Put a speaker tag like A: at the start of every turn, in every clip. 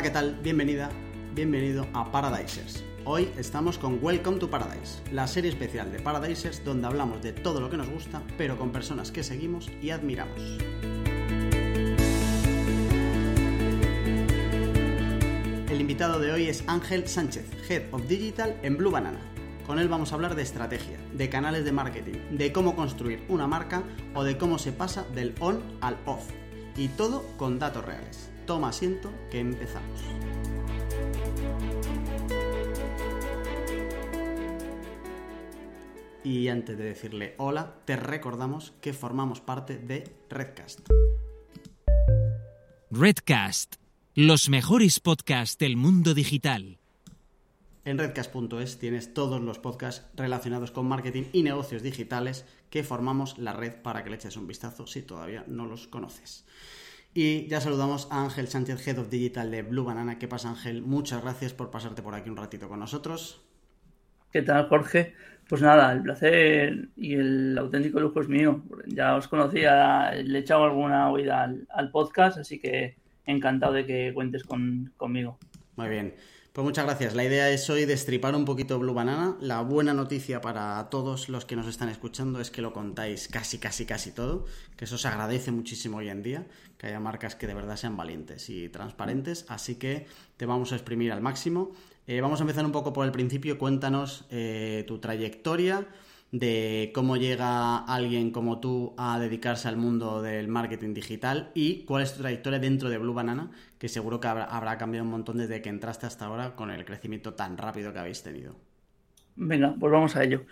A: Hola, ¿qué tal? Bienvenida, bienvenido a Paradisers. Hoy estamos con Welcome to Paradise, la serie especial de Paradisers donde hablamos de todo lo que nos gusta, pero con personas que seguimos y admiramos. El invitado de hoy es Ángel Sánchez, Head of Digital en Blue Banana. Con él vamos a hablar de estrategia, de canales de marketing, de cómo construir una marca o de cómo se pasa del on al off. Y todo con datos reales. Toma asiento que empezamos. Y antes de decirle hola, te recordamos que formamos parte de Redcast.
B: Redcast, los mejores podcasts del mundo digital.
A: En redcast.es tienes todos los podcasts relacionados con marketing y negocios digitales que formamos la red para que le eches un vistazo si todavía no los conoces. Y ya saludamos a Ángel Sánchez, Head of Digital de Blue Banana. ¿Qué pasa, Ángel? Muchas gracias por pasarte por aquí un ratito con nosotros.
C: ¿Qué tal, Jorge? Pues nada, el placer y el auténtico lujo es mío. Ya os conocía, le he echado alguna oída al, podcast, así que encantado de que cuentes conmigo.
A: Muy bien. Pues muchas gracias. La idea es hoy destripar un poquito Blue Banana. La buena noticia para todos los que nos están escuchando es que lo contáis casi, casi, casi todo, que eso se agradece muchísimo hoy en día, que haya marcas que de verdad sean valientes y transparentes, así que te vamos a exprimir al máximo. Eh, vamos a empezar un poco por el principio. Cuéntanos eh, tu trayectoria de cómo llega alguien como tú a dedicarse al mundo del marketing digital y cuál es tu trayectoria dentro de Blue Banana, que seguro que habrá, cambiado un montón desde que entraste hasta ahora con el crecimiento tan rápido que habéis tenido.
C: Venga, pues vamos a ello.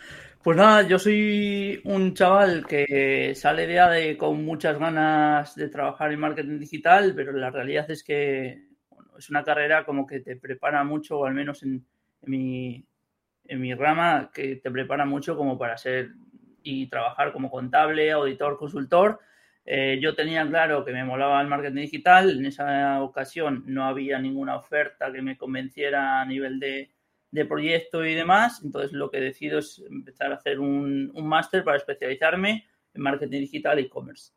C: Pues nada, yo soy un chaval que sale de ADE con muchas ganas de trabajar en marketing digital, pero la realidad es que es una carrera como que te prepara mucho, o al menos en mi, en mi rama que te prepara mucho como para ser y trabajar como contable, auditor, consultor. Eh, yo tenía claro que me molaba el marketing digital. En esa ocasión no había ninguna oferta que me convenciera a nivel de, de proyecto y demás. Entonces lo que decido es empezar a hacer un, un máster para especializarme en marketing digital e e-commerce.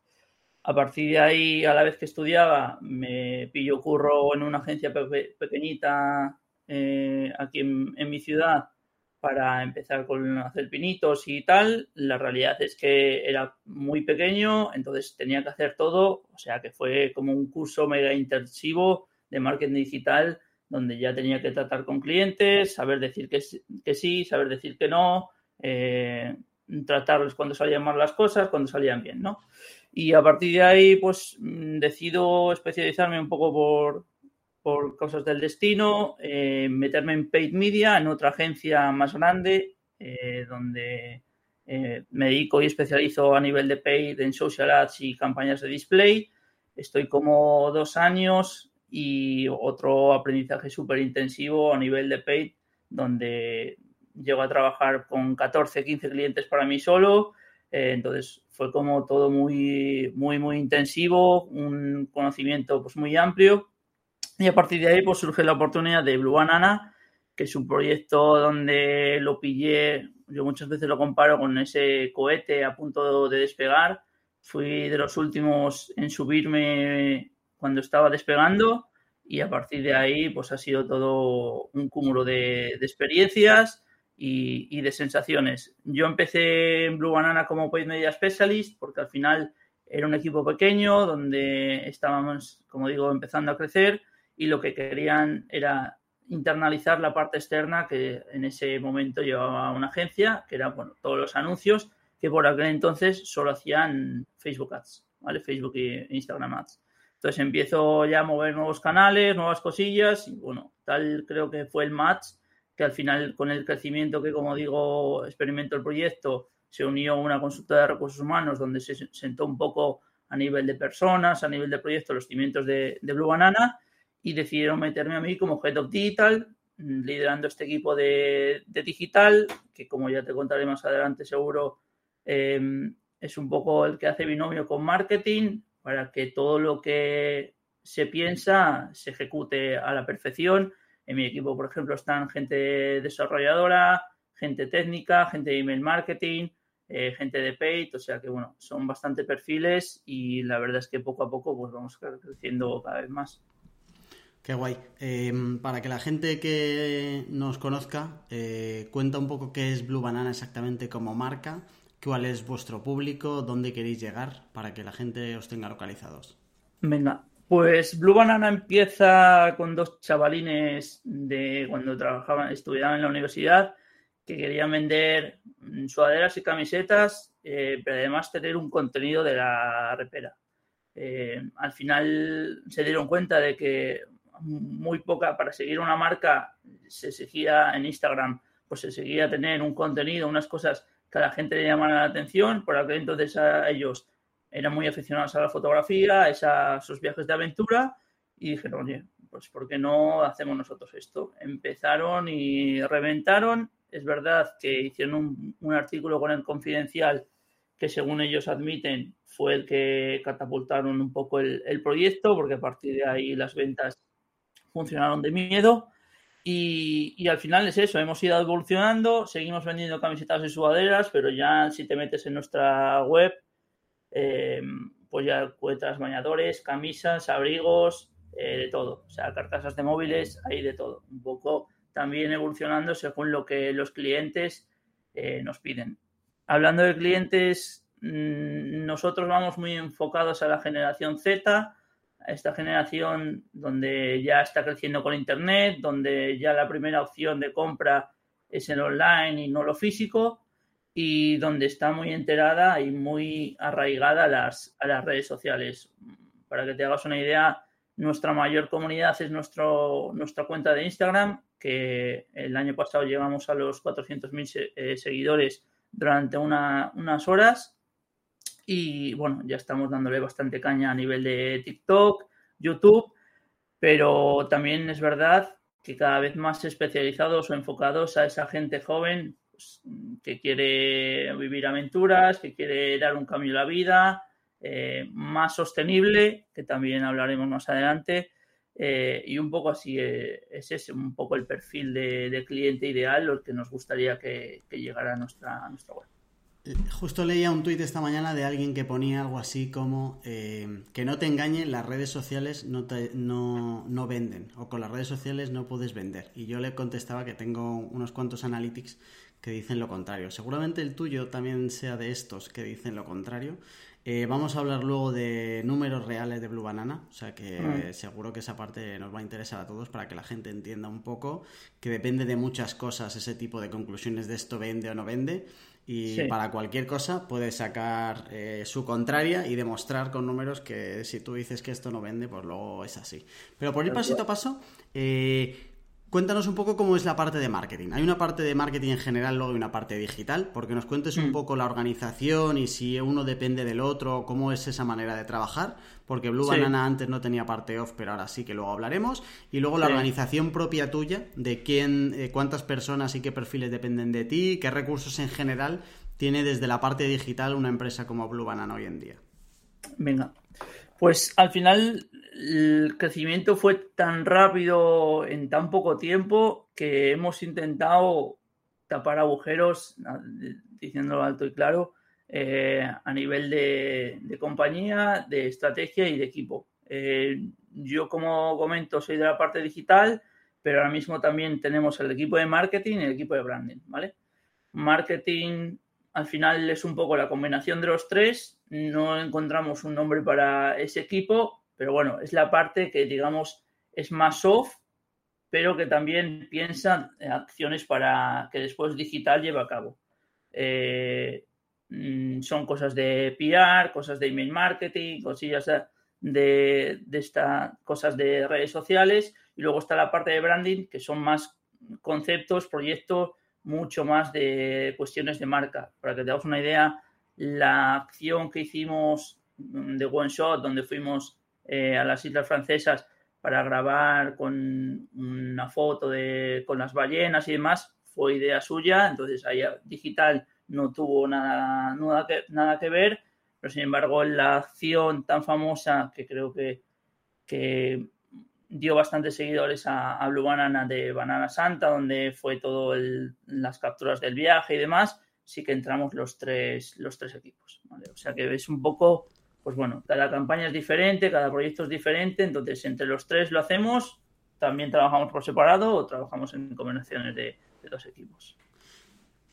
C: A partir de ahí, a la vez que estudiaba, me pillo curro en una agencia pequeñita eh, aquí en, en mi ciudad para empezar con hacer pinitos y tal. La realidad es que era muy pequeño, entonces tenía que hacer todo, o sea que fue como un curso mega intensivo de marketing digital donde ya tenía que tratar con clientes, saber decir que, sí, saber decir que no, eh, tratarles cuando salían mal las cosas, cuando salían bien, ¿no? Y a partir de ahí, pues mm, decido especializarme un poco por, por causas del destino, eh, meterme en paid media, en otra agencia más grande, eh, donde eh, me dedico y especializo a nivel de paid en social ads y campañas de display. Estoy como dos años y otro aprendizaje súper intensivo a nivel de paid, donde llego a trabajar con 14, 15 clientes para mí solo. entonces fue como todo muy, muy, muy intensivo, un conocimiento pues muy amplio y a partir de ahí pues surge la oportunidad de Blue Banana, que es un proyecto donde lo pillé, yo muchas veces lo comparo con ese cohete a punto de despegar. Fui de los últimos en subirme cuando estaba despegando y a partir de ahí pues ha sido todo un cúmulo de, experiencias y, y, de sensaciones. Yo empecé en Blue Banana como Paid Media Specialist porque al final era un equipo pequeño donde estábamos, como digo, empezando a crecer y lo que querían era internalizar la parte externa que en ese momento llevaba una agencia, que eran bueno, todos los anuncios que por aquel entonces solo hacían Facebook Ads, ¿vale? Facebook e Instagram Ads. Entonces empiezo ya a mover nuevos canales, nuevas cosillas y bueno, tal creo que fue el match que al final con el crecimiento que como digo experimentó el proyecto se unió una consulta de recursos humanos donde se sentó un poco a nivel de personas, a nivel de proyecto, los cimientos de, de Blue Banana y decidieron meterme a mí como Head of Digital, liderando este equipo de, digital, que como ya te contaré más adelante seguro, em, es un poco el que hace binomio con marketing para que todo lo que se piensa se ejecute a la perfección. En mi equipo, por ejemplo, están gente desarrolladora, gente técnica, gente de email marketing, eh, gente de paid, o sea que bueno, son bastante perfiles y la verdad es que poco a poco pues vamos creciendo cada vez más.
A: Qué guay. Em, para que la gente que nos conozca, eh, cuenta un poco qué es Blue Banana exactamente como marca, cuál es vuestro público, dónde queréis llegar, para que la gente os tenga localizados.
C: Venga, pues Blue Banana empieza con dos chavalines de cuando trabajaban, estudiaban en la universidad, que querían vender sudaderas y camisetas, eh, pero además tener un contenido de la repera. Eh, al final se dieron cuenta de que muy poca, para seguir una marca se exigía en Instagram, pues se seguía tener un contenido, unas cosas que a la gente le llamaran la atención, por aquel entonces ellos eran muy aficionados a la fotografía, a esos viajes de aventura, y dijeron, oye, pues ¿por qué no hacemos nosotros esto? Empezaron y reventaron. Es verdad que hicieron un, un artículo con el Confidencial que según ellos admiten fue el que catapultaron un poco el, el proyecto, porque a partir de ahí las ventas funcionaron de miedo. Y, y, al final es eso, hemos ido evolucionando, seguimos vendiendo camisetas y sudaderas, pero ya si te metes en nuestra web, eh, pues ya encuentras bañadores, camisas, abrigos, eh, de todo. O sea, carcasas de móviles, hay de todo. Un poco también evolucionando según lo que los clientes eh, nos piden. Hablando de clientes, mmm, nosotros vamos muy enfocados a la generación Z, esta generación donde ya está creciendo con Internet, donde ya la primera opción de compra es el online y no lo físico, y donde está muy enterada y muy arraigada a las, a las redes sociales. Para que te hagas una idea, nuestra mayor comunidad es nuestro, nuestra cuenta de Instagram, que el año pasado llegamos a los 400.000 eh, seguidores durante una, unas horas y bueno, ya estamos dándole bastante caña a nivel de TikTok, YouTube, pero también es verdad que cada vez más especializados o enfocados a esa gente joven pues, que quiere vivir aventuras, que quiere dar un cambio a la vida, eh, más sostenible, que también hablaremos más adelante, eh, y un poco así eh, es ese, un poco el perfil de, cliente ideal, lo que nos gustaría que, que llegara a nuestra, a nuestra web.
A: Justo leía un tuit esta mañana de alguien que ponía algo así como eh, que no te engañen, las redes sociales no, te, no, no, venden o con las redes sociales no puedes vender. Y yo le contestaba que tengo unos cuantos analytics que dicen lo contrario. Seguramente el tuyo también sea de estos que dicen lo contrario. Eh, vamos a hablar luego de números reales de Blue Banana, o sea que mm. seguro que esa parte nos va a interesar a todos para que la gente entienda un poco que depende de muchas cosas ese tipo de conclusiones de esto vende o no vende y sí. para cualquier cosa puedes sacar eh, su contraria y demostrar con números que si tú dices que esto no vende, pues luego es así. Pero por ir pasito a paso, eh, cuéntanos un poco cómo es la parte de marketing. Hay una parte de marketing en general, luego hay una parte digital, porque nos cuentes un mm. poco la organización y si uno depende del otro, cómo es esa manera de trabajar, porque Blue sí. Banana antes no tenía parte off, pero ahora sí que luego hablaremos. Y luego la organización propia tuya, de quién, eh, cuántas personas y qué perfiles dependen de ti, qué recursos en general tiene desde la parte digital una empresa como Blue Banana hoy en día.
C: Venga, pues al final el crecimiento fue tan rápido en tan poco tiempo que hemos intentado tapar agujeros, diciéndolo alto y claro, eh, a nivel de, compañía, de estrategia y de equipo. Eh, yo, como comento, soy de la parte digital, pero ahora mismo también tenemos el equipo de marketing y el equipo de branding, ¿vale? Marketing al final es un poco la combinación de los tres, no encontramos un nombre para ese equipo, pero bueno, es la parte que digamos es más soft, pero que también piensa en acciones para que después digital lleve a cabo. Eh, mm, son cosas de PR, cosas de email marketing, cosillas de, de esta, cosas de redes sociales, y luego está la parte de branding, que son más conceptos, proyectos, mucho más de cuestiones de marca. Para que te hagas una idea, la acción que hicimos de One Shot, donde fuimos eh, a las Islas Francesas para grabar con una foto de, con las ballenas y demás, fue idea suya, entonces ahí digital no tuvo nada, nada, que, nada que ver, pero sin embargo la acción tan famosa que creo que, que dio bastantes seguidores a, Blue Banana de Banana Santa, donde fue todo las capturas del viaje y demás, sí que entramos los tres, los tres equipos. ¿vale? O sea que es un poco pues bueno, cada campaña es diferente, cada proyecto es diferente, entonces entre los tres lo hacemos también trabajamos por separado o trabajamos en combinaciones de, de dos equipos.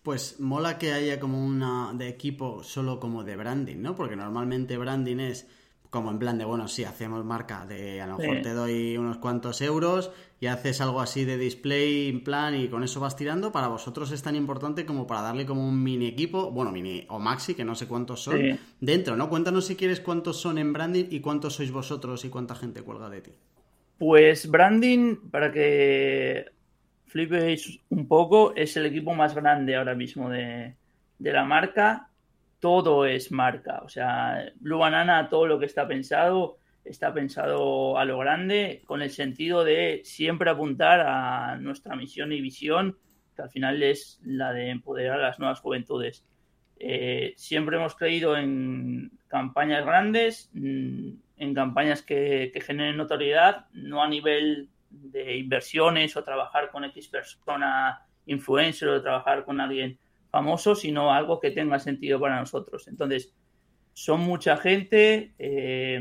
A: Pues mola que haya como una de equipo solo como de branding, ¿no? Porque normalmente branding es como en plan de, bueno, sí, hacemos marca, de a lo mejor
C: Sí.
A: te doy unos cuantos euros y haces algo así de display en plan y con eso vas tirando. Para vosotros es tan importante como para darle como un mini equipo, bueno, mini o maxi, que no sé cuántos son,
C: Sí.
A: dentro, ¿no? Cuéntanos si quieres cuántos son en branding y cuántos sois vosotros y cuánta gente cuelga de ti.
C: Pues branding, para que flipéis un poco, es el equipo más grande ahora mismo de, de la marca. Todo es marca. O sea, Blue Banana, todo lo que está pensado, está pensado a lo grande, con el sentido de siempre apuntar a nuestra misión y visión, que al final es la de empoderar a las nuevas juventudes. Eh, siempre hemos creído en campañas grandes, mm, en campañas que, que generen notoriedad, no a nivel de inversiones o trabajar con X persona influencer o trabajar con alguien famoso, sino algo que tenga sentido para nosotros. Entonces, son mucha gente, eh,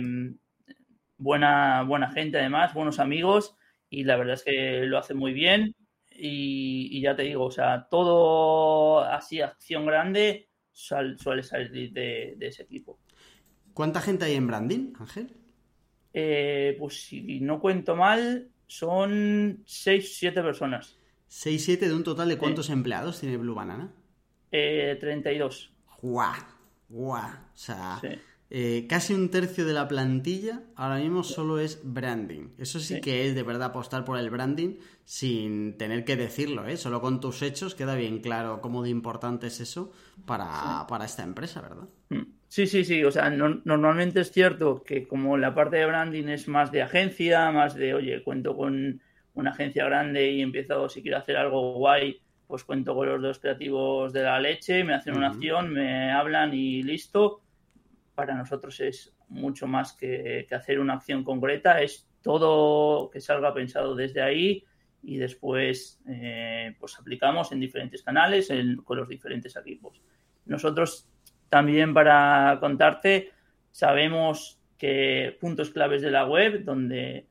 C: buena, buena gente además, buenos amigos, y la verdad es que lo hacen muy bien. Y, y ya te digo, o sea, todo así, acción grande, sal- suele salir de, de ese equipo.
A: ¿Cuánta gente hay en branding, Ángel?
C: Eh, pues si no cuento mal, son 6, 7 personas.
A: 6-7 de un total de cuántos empleados tiene Blue Banana?
C: Eh, 32.
A: ¡Guau! ¡Guau! O sea,
C: Sí.
A: eh, casi un tercio de la plantilla ahora mismo solo es branding. Eso sí,
C: Sí.
A: que es de verdad apostar por el branding sin tener que decirlo, ¿eh? Solo con tus hechos queda bien claro cómo de importante es eso para, para esta empresa, ¿verdad?
C: Mm. Sí, sí, sí. O sea, no- normalmente es cierto que como la parte de branding es más de agencia, más de, oye, cuento con una agencia grande y empiezo, si quiero hacer algo guay, pues cuento con los dos creativos de la leche, me hacen una acción, me hablan y listo. Para nosotros es mucho más que, que hacer una acción concreta, es todo que salga pensado desde ahí y después eh, pues aplicamos en diferentes canales en- con los diferentes equipos. Nosotros también para contarte, sabemos que puntos claves de la web donde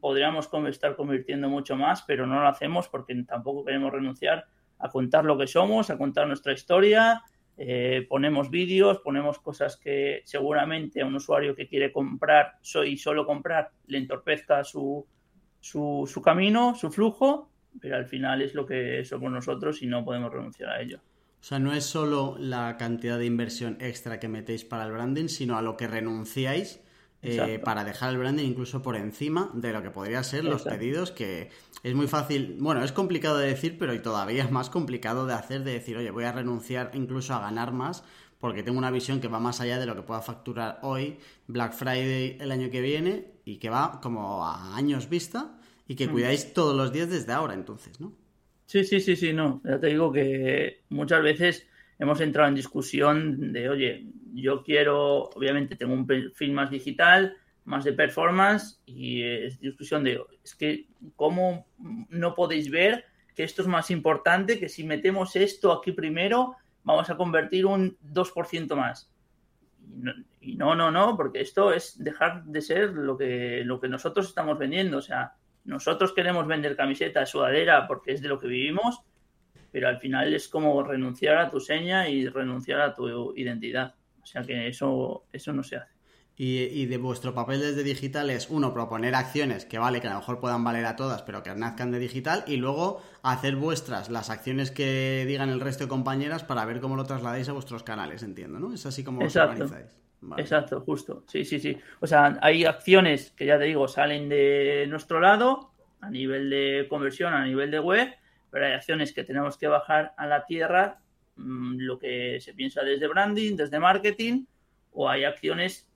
C: podríamos estar convirtiendo mucho más, pero no lo hacemos porque tampoco queremos renunciar a contar lo que somos, a contar nuestra historia. eh, ponemos vídeos, ponemos cosas que seguramente a un usuario que quiere comprar y solo comprar le entorpezca su, su, su camino, su flujo, pero al final es lo que somos nosotros y no podemos renunciar a ello.
A: O sea, no es solo la cantidad de inversión extra que metéis para el branding, sino a lo que renunciáis eh, para dejar el branding incluso por encima de lo que podría ser los pedidos, que es muy fácil, bueno, es complicado de decir, pero y todavía es más complicado de hacer, de decir, oye, voy a renunciar incluso a ganar más, porque tengo una visión que va más allá de lo que pueda facturar hoy, Black Friday el año que viene, y que va como a años vista, y que
C: Mm.
A: cuidáis todos los días desde ahora, entonces, ¿no?
C: Sí, sí, sí, sí, no. Ya te digo que muchas veces hemos entrado en discusión de, oye, yo quiero, obviamente tengo un perfil más digital, más de performance, y es discusión de, es que, ¿cómo no podéis ver que esto es más importante, que si metemos esto aquí primero, vamos a convertir un 2% más? Y no, no, no, porque esto es dejar de ser lo que, lo que nosotros estamos vendiendo. O sea, nosotros queremos vender camiseta, sudadera, porque es de lo que vivimos, pero al final es como renunciar a tu seña y renunciar a tu identidad. O sea que eso, eso no se hace.
A: Y, y de vuestro papel desde digital es, uno, proponer acciones que vale, que a lo mejor puedan valer a todas, pero que nazcan de digital, y luego hacer vuestras las acciones que digan el resto de compañeras para ver cómo lo trasladáis a vuestros canales, entiendo, ¿no? Es así como os
C: Exacto.
A: organizáis. Vale.
C: Exacto, justo. Sí, sí, sí. O sea, hay acciones que ya te digo, salen de nuestro lado a nivel de conversión, a nivel de web, pero hay acciones que tenemos que bajar a la tierra, lo que se piensa desde branding, desde marketing, o hay acciones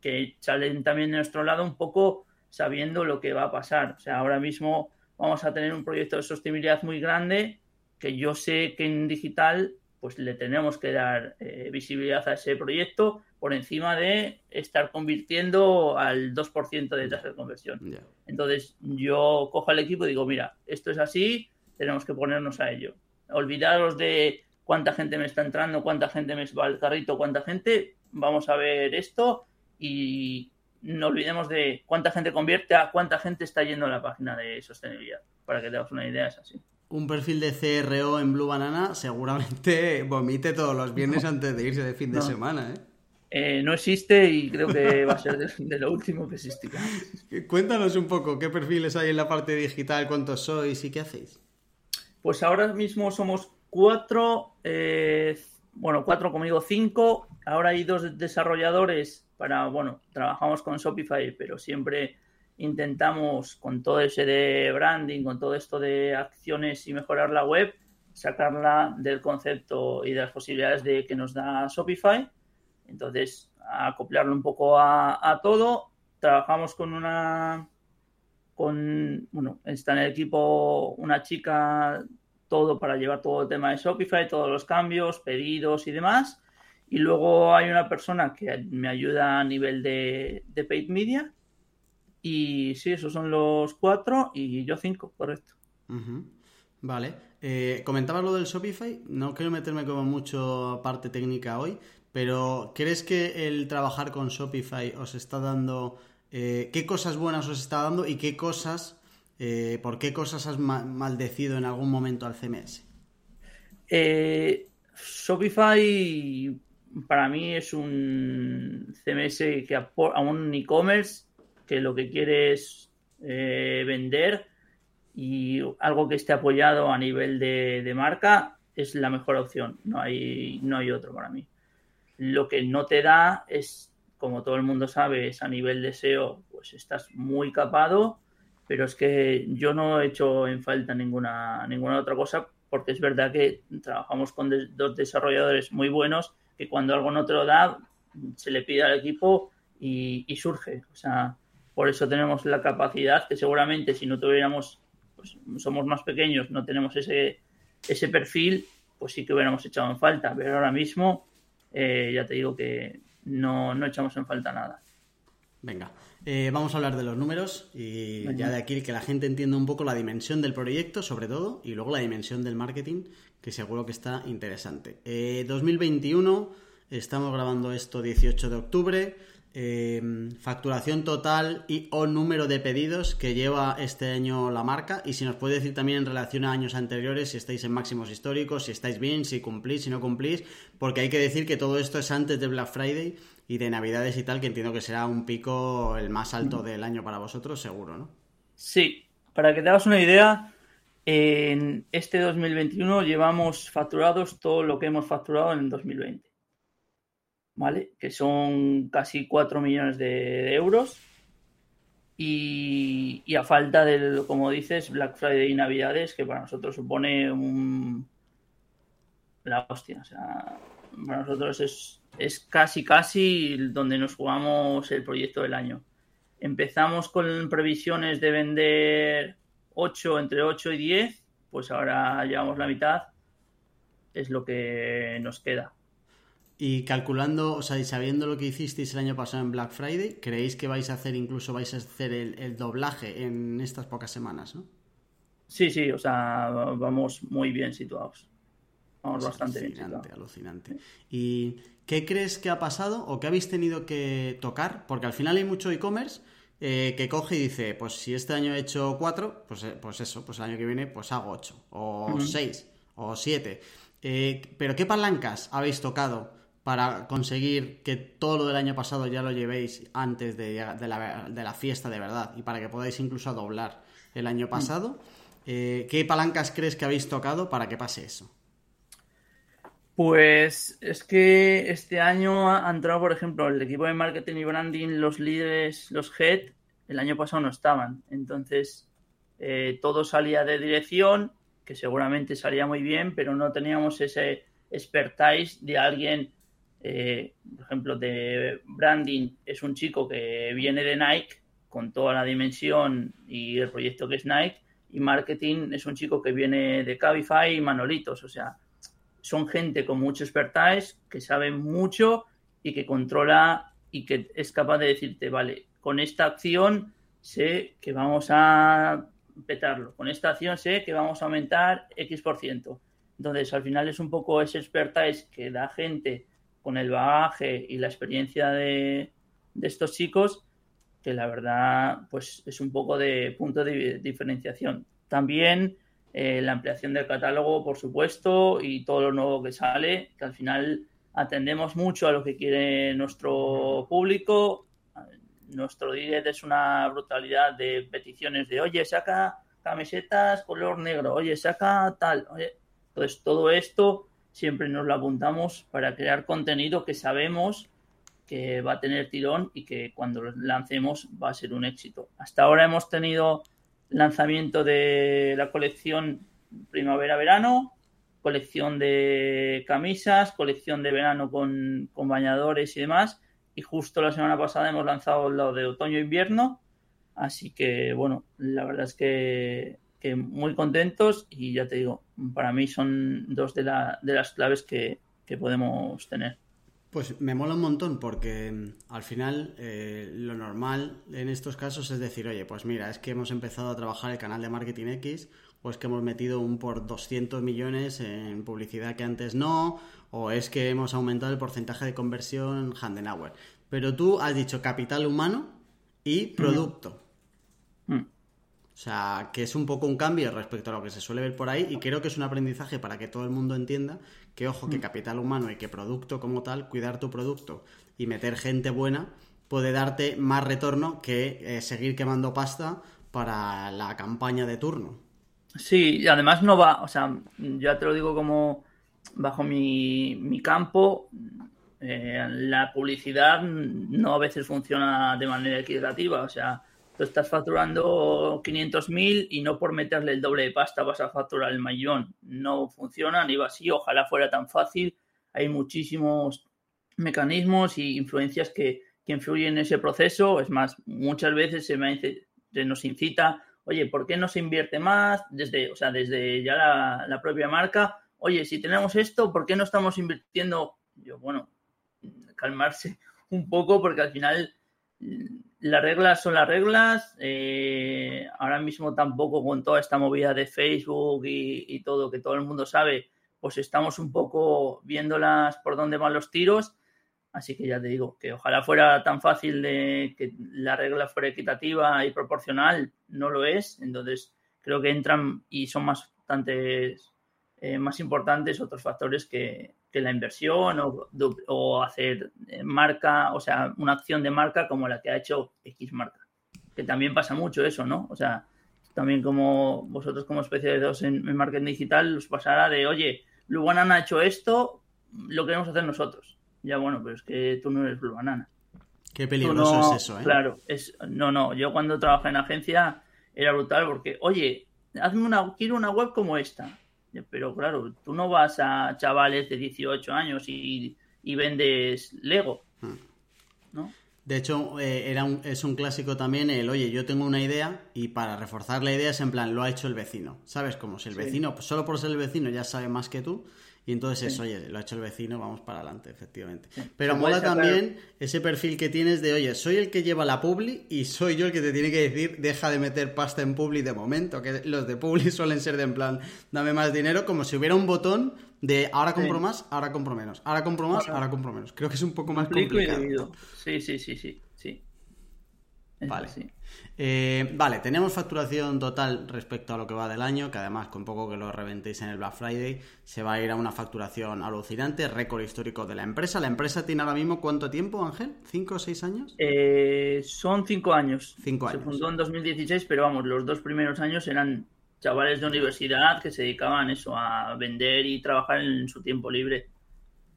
C: que salen también de nuestro lado un poco sabiendo lo que va a pasar. O sea, ahora mismo vamos a tener un proyecto de sostenibilidad muy grande que yo sé que en digital pues le tenemos que dar eh, visibilidad a ese proyecto por encima de estar convirtiendo al 2% de tasa de conversión. Entonces yo cojo al equipo y digo, mira, esto es así, tenemos que ponernos a ello. Olvidaros de cuánta gente me está entrando, cuánta gente me va al carrito, cuánta gente, vamos a ver esto y, no olvidemos de cuánta gente convierte a cuánta gente está yendo a la página de sostenibilidad. Para que te hagas una idea, es así.
A: Un perfil de CRO en Blue Banana seguramente vomite todos los viernes antes de irse de fin de semana, ¿eh?
C: ¿eh? no existe y creo que va a ser de, lo último que existirá.
A: Cuéntanos un poco qué perfiles hay en la parte digital, cuántos sois y qué hacéis.
C: Pues ahora mismo somos cuatro, eh, bueno, cuatro conmigo, cinco. Ahora hay dos desarrolladores para, bueno, trabajamos con Shopify, pero siempre intentamos con todo ese de branding, con todo esto de acciones y mejorar la web, sacarla del concepto y de las posibilidades de que nos da Shopify. Entonces, acoplarlo un poco a, todo. Trabajamos con una, con, bueno, está en el equipo una chica todo para llevar todo el tema de Shopify, todos los cambios, pedidos y demás. Y luego hay una persona que me ayuda a nivel de, de paid media. Y sí, esos son los cuatro y yo cinco, correcto.
A: Vale. Eh, comentabas lo del Shopify. No quiero meterme como mucho parte técnica hoy, pero ¿crees que el trabajar con Shopify os está dando... Eh, ¿Qué cosas buenas os está dando y qué cosas eh, ¿Por qué cosas has maldecido en algún momento al CMS?
C: Eh, Shopify para mí es un CMS que a un e-commerce que lo que quiere es eh, vender y algo que esté apoyado a nivel de, marca es la mejor opción. No hay, no hay otro para mí. Lo que no te da es, como todo el mundo sabe, es a nivel de SEO, pues estás muy capado pero es que yo no he hecho en falta ninguna, ninguna otra cosa porque es verdad que trabajamos con dos desarrolladores muy buenos que cuando algo no te lo da se le pide al equipo y, surge. O sea, por eso tenemos la capacidad que seguramente si no tuviéramos, pues somos más pequeños, no tenemos ese, ese perfil, pues sí que hubiéramos echado en falta. Pero ahora mismo eh, ya te digo que no, no echamos en falta nada.
A: Venga, eh, vamos a hablar de los números y ya de aquí que la gente entienda un poco la dimensión del proyecto, sobre todo, y luego la dimensión del marketing, que seguro que está interesante. 2021, eh, estamos grabando esto 18 de octubre. Em, facturación total y o número de pedidos que lleva este año la marca y si nos puede decir también en relación a años anteriores si estáis en máximos históricos, si estáis bien, si cumplís, si no cumplís, porque hay que decir que todo esto es antes de Black Friday y de Navidades y tal, que entiendo que será un pico el más alto del año para vosotros, seguro, ¿no?
C: Sí, para que te hagas una idea, en este 2021 llevamos facturados todo lo que hemos facturado en el 2020. ¿vale? Que son casi 4 millones de, euros. Y, a falta del, como dices, Black Friday y Navidades, que para nosotros supone un, la hostia. O sea, para nosotros es, es casi, casi donde nos jugamos el proyecto del año. Empezamos con previsiones de vender 8, entre 8 y 10, pues ahora llevamos la mitad, es lo que nos queda.
A: Y calculando, o sea, y sabiendo lo que hicisteis el año pasado en Black Friday, ¿creéis que vais a hacer, incluso vais a hacer el, doblaje en estas pocas semanas, no?
C: Sí, sí, o sea, vamos muy bien situados. Vamos bastante
A: bien. Alucinante, alucinante. ¿Y qué crees que ha pasado o qué habéis tenido que tocar? Porque al final hay mucho e-commerce eh, que coge y dice, pues si este año he hecho cuatro, pues, eh, pues eso, pues el año que viene pues hago ocho, o seis, o siete. Eh, pero ¿qué palancas habéis tocado para conseguir que todo lo del año pasado ya lo llevéis antes de, la, fiesta de verdad y para que podáis incluso doblar el año pasado. Eh, ¿Qué palancas crees que habéis tocado para que pase eso?
C: Pues es que este año ha entrado, por ejemplo, el equipo de marketing y branding, los líderes, los head, el año pasado no estaban. Entonces, eh, todo salía de dirección, que seguramente salía muy bien, pero no teníamos ese expertise de alguien eh, por ejemplo, de branding es un chico que viene de Nike con toda la dimensión y el proyecto que es Nike, y marketing es un chico que viene de Cabify y Manolitos, o sea, son gente con mucho expertise, que sabe mucho y que controla y que es capaz de decirte, vale, con esta acción sé que vamos a petarlo, con esta acción sé que vamos a aumentar X%. por ciento. Entonces, al final es un poco ese expertise que da gente con el bagaje y la experiencia de, estos chicos que la verdad pues es un poco de punto de diferenciación. También eh, la ampliación del catálogo, por supuesto, y todo lo nuevo que sale, que al final atendemos mucho a lo que quiere nuestro público. Nuestro direct es una brutalidad de peticiones de, oye, saca camisetas color negro, oye, saca tal. Oye. Entonces, todo esto siempre nos lo apuntamos para crear contenido que sabemos que va a tener tirón y que cuando lo lancemos va a ser un éxito. Hasta ahora hemos tenido lanzamiento de la colección primavera-verano, colección de camisas, colección de verano con, bañadores y demás. Y justo la semana pasada hemos lanzado lo de otoño-invierno. Así que, bueno, la verdad es que, muy contentos y ya te digo, para mí son dos de, de las claves que podemos tener.
A: Pues me mola un montón porque mm, al final eh, lo normal en estos casos es decir, oye, pues mira, es que hemos empezado a trabajar el canal de Marketing X o es que hemos metido un por 200 millones en publicidad que antes no o es que hemos aumentado el porcentaje de conversión Handenauer. Pero tú has dicho capital humano y producto. O sea, que es un poco un cambio respecto a lo que se suele ver por ahí y creo que es un aprendizaje para que todo el mundo entienda que, ojo, que mm. capital humano y que producto como tal, cuidar tu producto y meter gente buena puede darte más retorno que eh, seguir quemando pasta para la campaña de turno.
C: Sí, y además no va, o sea, ya te lo digo como bajo mi, mi campo, eh, la publicidad no a veces funciona de manera equitativa, o sea, tú estás facturando 500.000 y no por meterle el doble de pasta vas a facturar el millón. No funciona ni va así, ojalá fuera tan fácil. Hay muchísimos mecanismos y influencias que, influyen en ese proceso. Es más, muchas veces se nos incita, oye, ¿por qué no se invierte más? Desde, o sea, desde ya la, la propia marca, oye, si tenemos esto, ¿por qué no estamos invirtiendo? Yo, bueno, calmarse un poco porque al final las reglas son las reglas. Eh, ahora mismo tampoco con toda esta movida de Facebook y, todo, que todo el mundo sabe, pues estamos un poco viéndolas por dónde van los tiros. Así que ya te digo, que ojalá fuera tan fácil de que la regla fuera equitativa y proporcional, no lo es. Entonces creo que entran y son más eh, más importantes otros factores que, que la inversión o, hacer eh, marca, o sea, una acción de marca como la que ha hecho X marca. Que también pasa mucho eso, ¿no? O sea, también como vosotros como especializados en, en marketing digital, os pasará de, oye, Blue Banana ha hecho esto, lo queremos hacer nosotros. Ya bueno, pero es que tú no eres Blue Banana.
A: Qué peligroso es eso, ¿eh?
C: Claro, es, no, no, yo cuando trabajé en agencia era brutal porque, oye, hazme una, quiero una web como esta pero claro, tú no vas a chavales de 18 años y, vendes Lego, hmm. ¿no?
A: De hecho, eh, era un, es un clásico también el, oye, yo tengo una idea y para reforzar la idea es en plan, lo ha hecho el vecino. ¿Sabes? Como si el vecino, solo por ser el vecino ya sabe más que tú, y entonces es, oye, lo ha hecho el vecino, vamos para adelante, efectivamente. Pero mola también ese perfil que tienes de, oye, soy el que lleva la publi y soy yo el que te tiene que decir, deja de meter pasta en publi de momento, que los de publi suelen ser de en plan, dame más dinero, como si hubiera un botón de ahora compro más, ahora compro menos, ahora compro más, ahora compro menos. Creo que es un poco más complicado.
C: Sí, sí, sí, sí,
A: vale. Eh, vale, tenemos facturación total respecto a lo que va del año, que además con poco que lo reventéis en el Black Friday, se va a ir a una facturación alucinante, récord histórico de la empresa. ¿La empresa tiene ahora mismo cuánto tiempo, Ángel? ¿Cinco o seis años?
C: Eh, son cinco años.
A: Cinco años.
C: Se fundó en 2016, pero vamos, los dos primeros años eran chavales de universidad que se dedicaban eso, a vender y trabajar en su tiempo libre.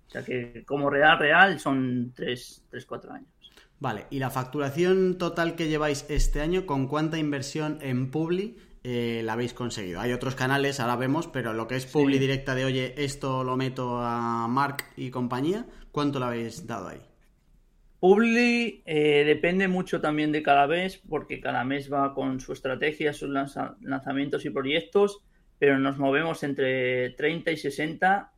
C: O sea que como real, real, son tres, tres cuatro años.
A: Vale, ¿y la facturación total que lleváis este año, con cuánta inversión en Publi eh, la habéis conseguido? Hay otros canales, ahora vemos, pero lo que es Publi directa de, oye, esto lo meto a Mark y compañía, ¿cuánto le habéis dado ahí?
C: Publi eh, depende mucho también de cada mes, porque cada mes va con su estrategia, sus lanzamientos y proyectos, pero nos movemos entre 30 y 60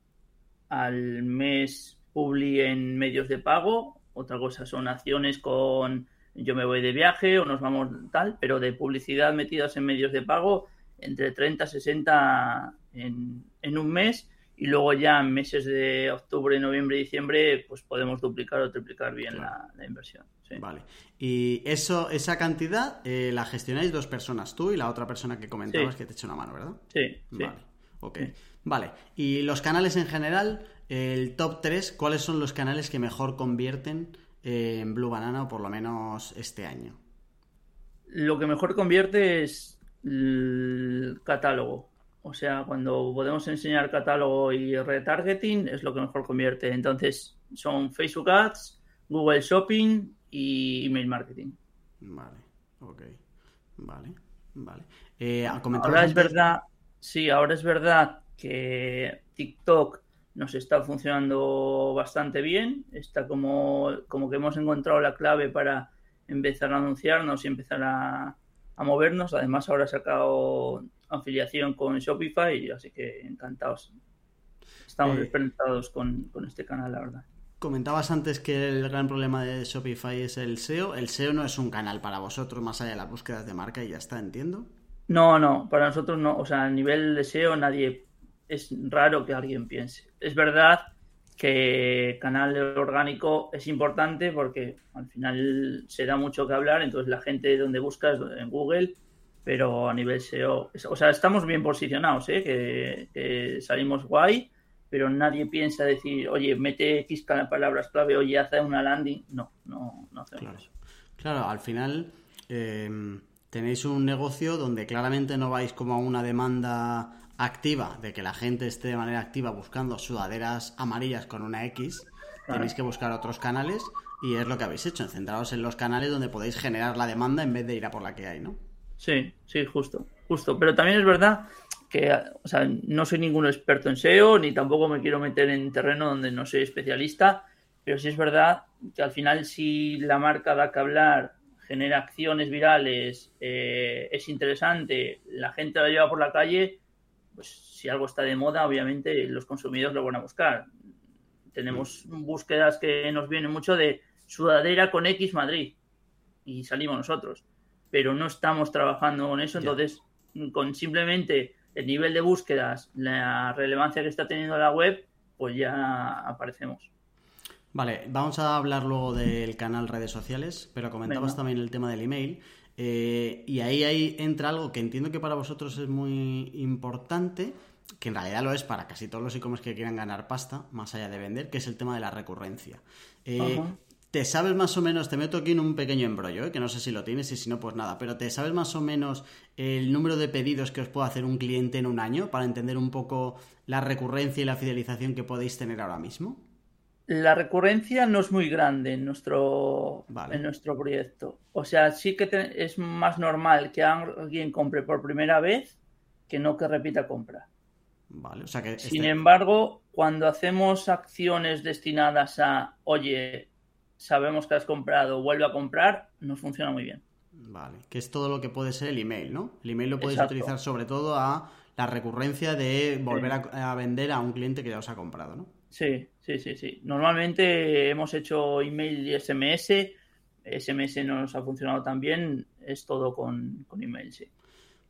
C: al mes Publi en medios de pago otra cosa son acciones con yo me voy de viaje o nos vamos tal, pero de publicidad metidas en medios de pago entre 30 y 60 en, un mes y luego ya en meses de octubre, noviembre y diciembre, pues podemos duplicar o triplicar bien la, inversión.
A: Vale. Y eso, esa cantidad eh, la gestionáis dos personas, tú y la otra persona que comentabas que te echa una mano, ¿verdad?
C: Sí.
A: Vale. Ok. Vale. Y los canales en general, el top 3, ¿cuáles son los canales que mejor convierten eh, en Blue Banana o por lo menos este año?
C: Lo que mejor convierte es el catálogo. O sea, cuando podemos enseñar catálogo y retargeting es lo que mejor convierte. Entonces, son Facebook Ads, Google Shopping y email marketing.
A: Vale, ok. Vale, vale. Eh,
C: ahora es verdad, sí, ahora es verdad que TikTok nos está funcionando bastante bien. Está como, como que hemos encontrado la clave para empezar a anunciarnos y empezar a, a movernos. Además, ahora ha sacado afiliación con Shopify, así que encantados. Estamos eh, con, este canal, la verdad.
A: Comentabas antes que el gran problema de Shopify es el SEO. El SEO no es un canal para vosotros más allá de las búsquedas de marca y ya está, entiendo.
C: No, no, para nosotros no. O sea, a nivel de SEO nadie es raro que alguien piense. Es verdad que canal orgánico es importante porque al final se da mucho que hablar, entonces la gente donde buscas en Google pero a nivel SEO, o sea, estamos bien posicionados, ¿eh? que, salimos guay, pero nadie piensa decir, oye, mete X palabras clave, oye, hace una landing. No, no, no hacemos
A: claro.
C: eso.
A: Claro, al final em, tenéis un negocio donde claramente no vais como a una demanda activa de que la gente esté de manera activa buscando sudaderas amarillas con una X. Tenéis que buscar otros canales y es lo que habéis hecho, centrados en los canales donde podéis generar la demanda en vez de ir a por la que hay, ¿no?
C: Sí, sí, justo, justo. Pero también es verdad que, o sea, no soy ningún experto en SEO, ni tampoco me quiero meter en terreno donde no soy especialista, pero sí es verdad que al final si la marca da que hablar, genera acciones virales, eh, es interesante, la gente la lleva por la calle, pues si algo está de moda, obviamente los consumidores lo van a buscar. Tenemos búsquedas que nos vienen mucho de sudadera con X Madrid y salimos nosotros pero no estamos trabajando con eso. Entonces, con simplemente el nivel de búsquedas, la relevancia que está teniendo la web, pues ya aparecemos.
A: Vale, vamos a hablar luego del canal redes sociales, pero comentabas también el tema del email. Eh, y ahí, ahí entra algo que entiendo que para vosotros es muy importante, que en realidad lo es para casi todos los e-commerce que quieran ganar pasta, más allá de vender, que es el tema de la recurrencia. Eh, ¿Te sabes más o menos, te meto aquí en un pequeño embrollo, ¿eh? que no sé si lo tienes y si no, pues nada, pero ¿te sabes más o menos el número de pedidos que os puede hacer un cliente en un año para entender un poco la recurrencia y la fidelización que podéis tener ahora mismo?
C: La recurrencia no es muy grande en nuestro, en nuestro proyecto. O sea, sí que es más normal que alguien compre por primera vez que no que repita compra.
A: Vale, o sea que
C: Sin este embargo, cuando hacemos acciones destinadas a, oye, sabemos que has comprado, vuelve a comprar, nos funciona muy bien.
A: Vale, que es todo lo que puede ser el email, ¿no? El email lo podéis utilizar sobre todo a la recurrencia de volver a, vender a un cliente que ya os ha comprado, ¿no?
C: Sí, sí, sí, sí. Normalmente hemos hecho email y SMS. SMS no nos ha funcionado tan bien, es todo con, email, sí.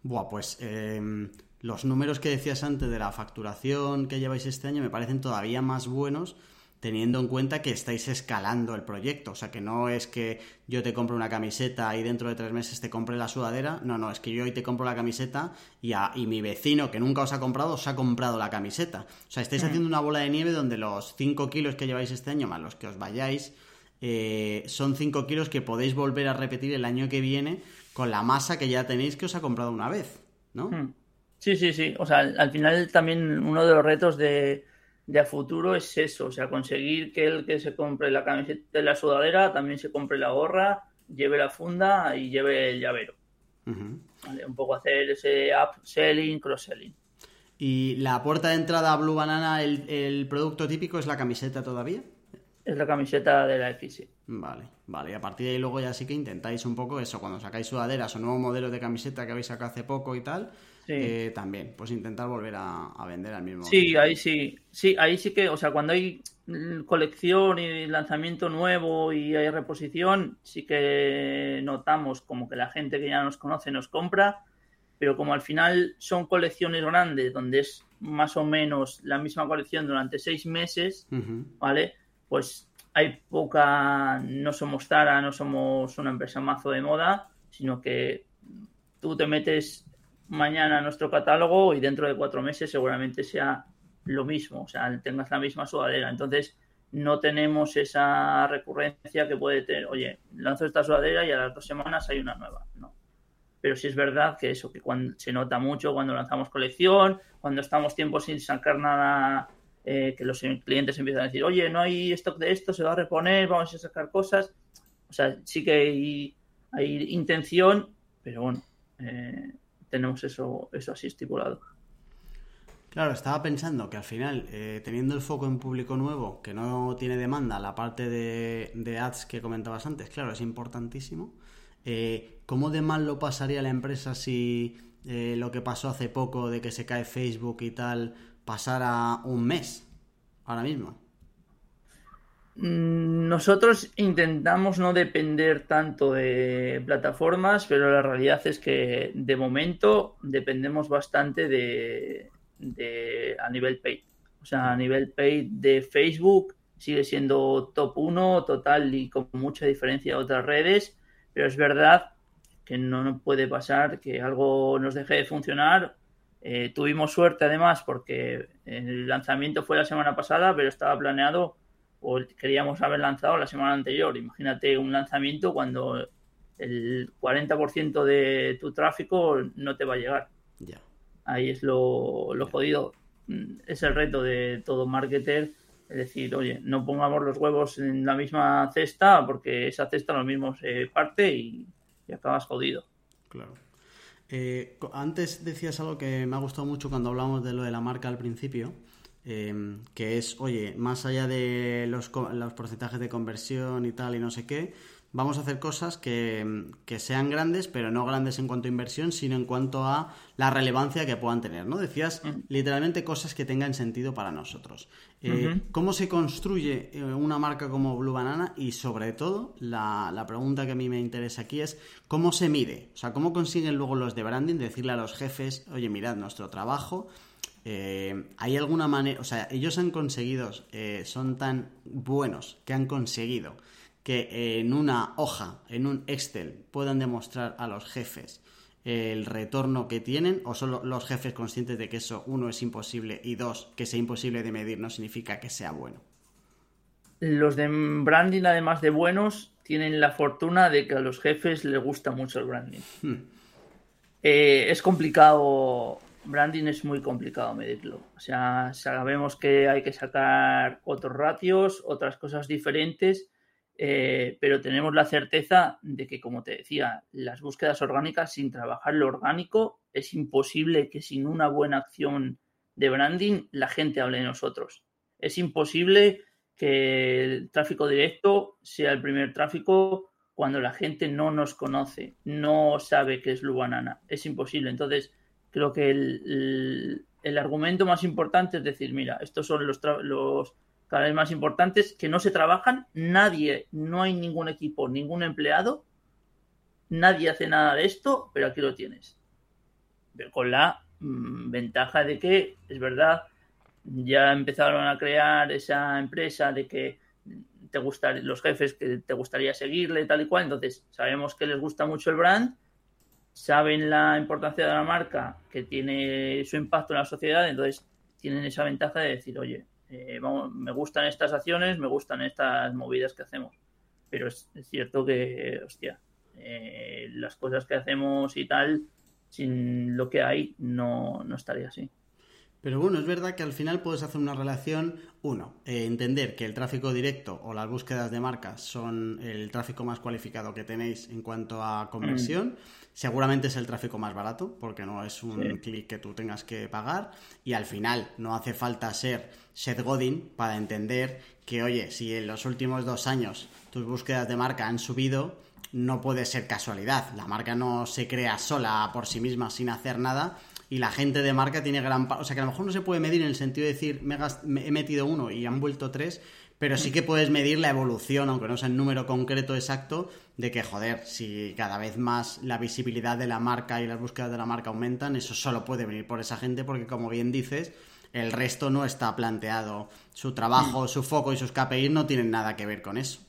A: Buah, pues em, los números que decías antes de la facturación que lleváis este año me parecen todavía más buenos teniendo en cuenta que estáis escalando el proyecto. O sea, que no es que yo te compro una camiseta y dentro de tres meses te compre la sudadera. No, no, es que yo hoy te compro la camiseta y, y mi vecino que nunca os ha comprado, os ha comprado la camiseta. O sea, estáis haciendo una bola de nieve donde los 5 kilos que lleváis este año, más los que os vayáis, eh, son 5 kilos que podéis volver a repetir el año que viene con la masa que ya tenéis que os ha comprado una vez, ¿no?
C: Sí, sí, sí. O sea, al final también uno de los retos de de a futuro es eso, o sea, conseguir que el que se compre la camiseta de la sudadera también se compre la gorra, lleve la funda y lleve el llavero. un poco hacer ese upselling, cross-selling.
A: ¿Y la puerta de entrada a Blue Banana, el, producto típico es la camiseta todavía?
C: Es la camiseta de la X,
A: Vale, vale. Y a partir de ahí luego ya sí que intentáis un poco eso, cuando sacáis sudaderas o nuevo modelo de camiseta que habéis sacado hace poco y tal, eh, también, pues intentar volver a, vender al mismo.
C: Sí, ahí sí, sí, ahí sí que, o sea, cuando hay colección y lanzamiento nuevo y hay reposición, sí que notamos como que la gente que ya nos conoce nos compra, pero como al final son colecciones grandes donde es más o menos la misma colección durante seis meses, ¿vale? Pues hay poca, no somos Zara, no somos una empresa mazo de moda, sino que tú te metes mañana nuestro catálogo y dentro de cuatro meses seguramente sea lo mismo, o sea, tengas la misma sudadera. Entonces, no tenemos esa recurrencia que puede tener, oye, lanzo esta sudadera y a las dos semanas hay una nueva. No. Pero sí es verdad que eso, que cuando se nota mucho cuando lanzamos colección, cuando estamos tiempo sin sacar nada, eh, que los clientes empiezan a decir, oye, no hay stock de esto, se va a reponer, vamos a sacar cosas. O sea, sí que hay, hay intención, pero bueno, eh, tenemos eso, eso así estipulado.
A: Claro, estaba pensando que al final, eh, teniendo el foco en público nuevo, que no tiene demanda, la parte de, ads que comentabas antes, claro, es importantísimo. Eh, ¿Cómo de mal lo pasaría la empresa si eh, lo que pasó hace poco de que se cae Facebook y tal pasara un mes ahora mismo?
C: Mm, nosotros intentamos no depender tanto de plataformas, pero la realidad es que de momento dependemos bastante de, a nivel paid. O sea, a nivel paid de Facebook sigue siendo top 1 total y con mucha diferencia de otras redes, pero es verdad que no puede pasar que algo nos deje de funcionar. Eh, tuvimos suerte además porque el lanzamiento fue la semana pasada, pero estaba planeado o queríamos haber lanzado la semana anterior. Imagínate un lanzamiento cuando el 40% de tu tráfico no te va a llegar. Ya. Ahí es lo, lo jodido. Mm, es el reto de todo marketer. Es decir, oye, no pongamos los huevos en la misma cesta porque esa cesta lo mismo se parte y, acabas jodido.
A: Claro. Eh, antes decías algo que me ha gustado mucho cuando hablamos de lo de la marca al principio, eh, que es, oye, más allá de los, los porcentajes de conversión y tal y no sé qué, vamos a hacer cosas que, sean grandes, pero no grandes en cuanto a inversión, sino en cuanto a la relevancia que puedan tener, ¿no? Decías literalmente cosas que tengan sentido para nosotros. Eh, ¿Cómo se construye eh, una marca como Blue Banana? Y sobre todo, la, la, pregunta que a mí me interesa aquí es, ¿cómo se mide? O sea, ¿cómo consiguen luego los de branding decirle a los jefes, oye, mirad, nuestro trabajo... Eh, ¿Hay alguna manera, o sea, ellos han conseguido, son tan buenos que han conseguido que en una hoja, en un Excel, puedan demostrar a los jefes el retorno que tienen o son los jefes conscientes de que eso, uno, es imposible y dos, que sea imposible de medir no significa que sea bueno?
C: Los de branding, además de buenos, tienen la fortuna de que a los jefes les gusta mucho el branding. Hmm. Eh, es complicado, branding es muy complicado medirlo. O sea, sabemos que hay que sacar otros ratios, otras cosas diferentes eh, pero tenemos la certeza de que, como te decía, las búsquedas orgánicas sin trabajar lo orgánico es imposible que sin una buena acción de branding la gente hable de nosotros. Es imposible que el tráfico directo sea el primer tráfico cuando la gente no nos conoce, no sabe qué es Lubanana. Es imposible. Entonces, creo que el, argumento más importante es decir, mira, estos son los, los cada vez más importantes que no se trabajan, nadie, no hay ningún equipo, ningún empleado, nadie hace nada de esto, pero aquí lo tienes. Con la mm, ventaja de que, es verdad, ya empezaron a crear esa empresa de que te gustan los jefes que te gustaría seguirle tal y cual, entonces sabemos que les gusta mucho el brand, saben la importancia de la marca, que tiene su impacto en la sociedad, entonces tienen esa ventaja de decir, oye, eh, me gustan estas acciones, me gustan estas movidas que hacemos. Pero es, cierto que, hostia, eh, las cosas que hacemos y tal, sin lo que hay, no, no estaría así.
A: Pero bueno, es verdad que al final puedes hacer una relación, uno, eh, entender que el tráfico directo o las búsquedas de marcas son el tráfico más cualificado que tenéis en cuanto a conversión. Seguramente es el tráfico más barato, porque no es un clic que tú tengas que pagar. Y al final no hace falta ser Seth Godin para entender que, oye, si en los últimos dos años tus búsquedas de marca han subido, no puede ser casualidad. La marca no se crea sola por sí misma sin hacer nada y la gente de marca tiene gran... O sea, que a lo mejor no se puede medir en el sentido de decir, me, he metido uno y han vuelto tres, pero sí que puedes medir la evolución, aunque no sea en número concreto exacto, de que, joder, si cada vez más la visibilidad de la marca y las búsquedas de la marca aumentan, eso solo puede venir por esa gente, porque como bien dices, el resto no está planteado. Su trabajo, su foco y sus KPIs no tienen nada que ver con eso.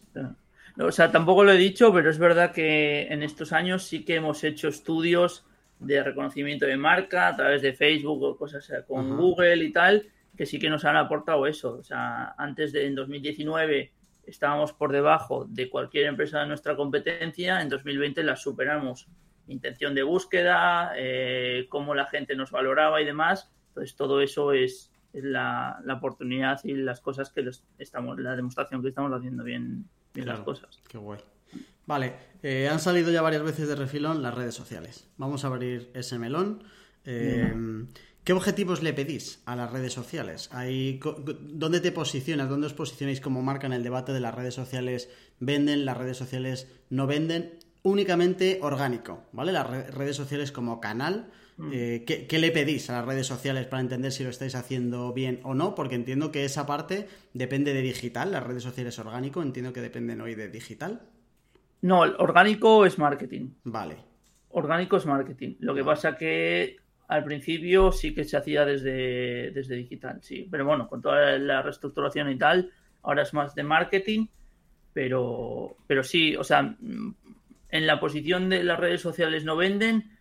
C: O sea, tampoco lo he dicho, pero es verdad que en estos años sí que hemos hecho estudios de reconocimiento de marca a través de Facebook o cosas con Google y tal, que sí que nos han aportado eso. O sea, antes de en 2019 estábamos por debajo de cualquier empresa de nuestra competencia, en 2020 la superamos. Intención de búsqueda, eh, cómo la gente nos valoraba y demás. Entonces, todo eso es, la, oportunidad y las cosas que estamos, la demostración que estamos haciendo bien, las cosas.
A: Qué guay. Vale, eh, han salido ya varias veces de refilón las redes sociales. Vamos a abrir ese melón. Eh, ¿Qué objetivos le pedís a las redes sociales? ¿Dónde te posicionas? ¿Dónde os posicionáis como marca en el debate de las redes sociales venden, las redes sociales no venden? Únicamente orgánico, ¿vale? Las redes sociales como canal. Mm. Eh, ¿qué, le pedís a las redes sociales para entender si lo estáis haciendo bien o no? Porque entiendo que esa parte depende de digital, las redes sociales orgánico, entiendo que dependen hoy de digital.
C: No, el orgánico es marketing.
A: Vale.
C: Orgánico es marketing. Lo que pasa que al principio sí que se hacía desde, desde digital, sí. Pero bueno, con toda la reestructuración y tal, ahora es más de marketing, pero, pero sí, o sea, en la posición de las redes sociales no venden,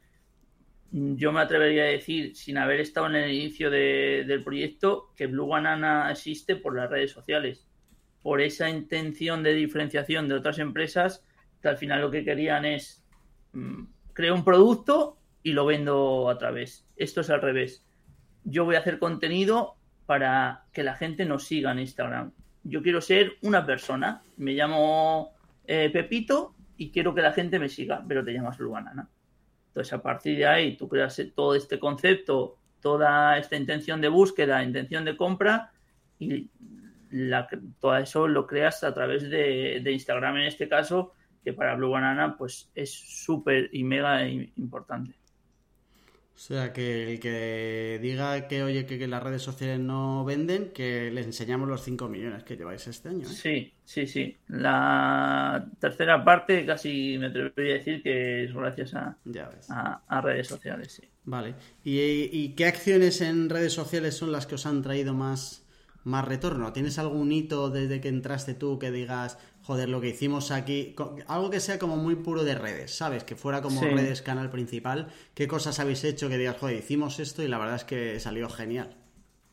C: yo me atrevería a decir, sin haber estado en el inicio del proyecto, que Blue Banana existe por las redes sociales, por esa intención de diferenciación de otras empresas que al final lo que querían es mm, crear un producto y lo vendo a través. Esto es al revés. Yo voy a hacer contenido para que la gente nos siga en Instagram. Yo quiero ser una persona. Me llamo eh, Pepito y quiero que la gente me siga, pero te llamas Blue Banana. Entonces, a partir de ahí, tú creas todo este concepto, toda esta intención de búsqueda, intención de compra y todo eso lo creas a través de, de Instagram en este caso, que para Blue Banana pues es súper y mega importante.
A: O sea, que el que diga que, oye, que, las redes sociales no venden, que les enseñamos los 5 millones que lleváis este año. ¿eh?
C: Sí, sí, sí. La tercera parte casi me atrevería a decir que es gracias a, a, redes sociales, sí.
A: Vale. ¿Y, ¿Y, qué acciones en redes sociales son las que os han traído más, más retorno? ¿Tienes algún hito desde que entraste tú que digas, joder, lo que hicimos aquí, algo que sea como muy puro de redes, ¿sabes? Que fuera como redes canal principal. ¿Qué cosas habéis hecho que digas, joder, hicimos esto y la verdad es que salió genial?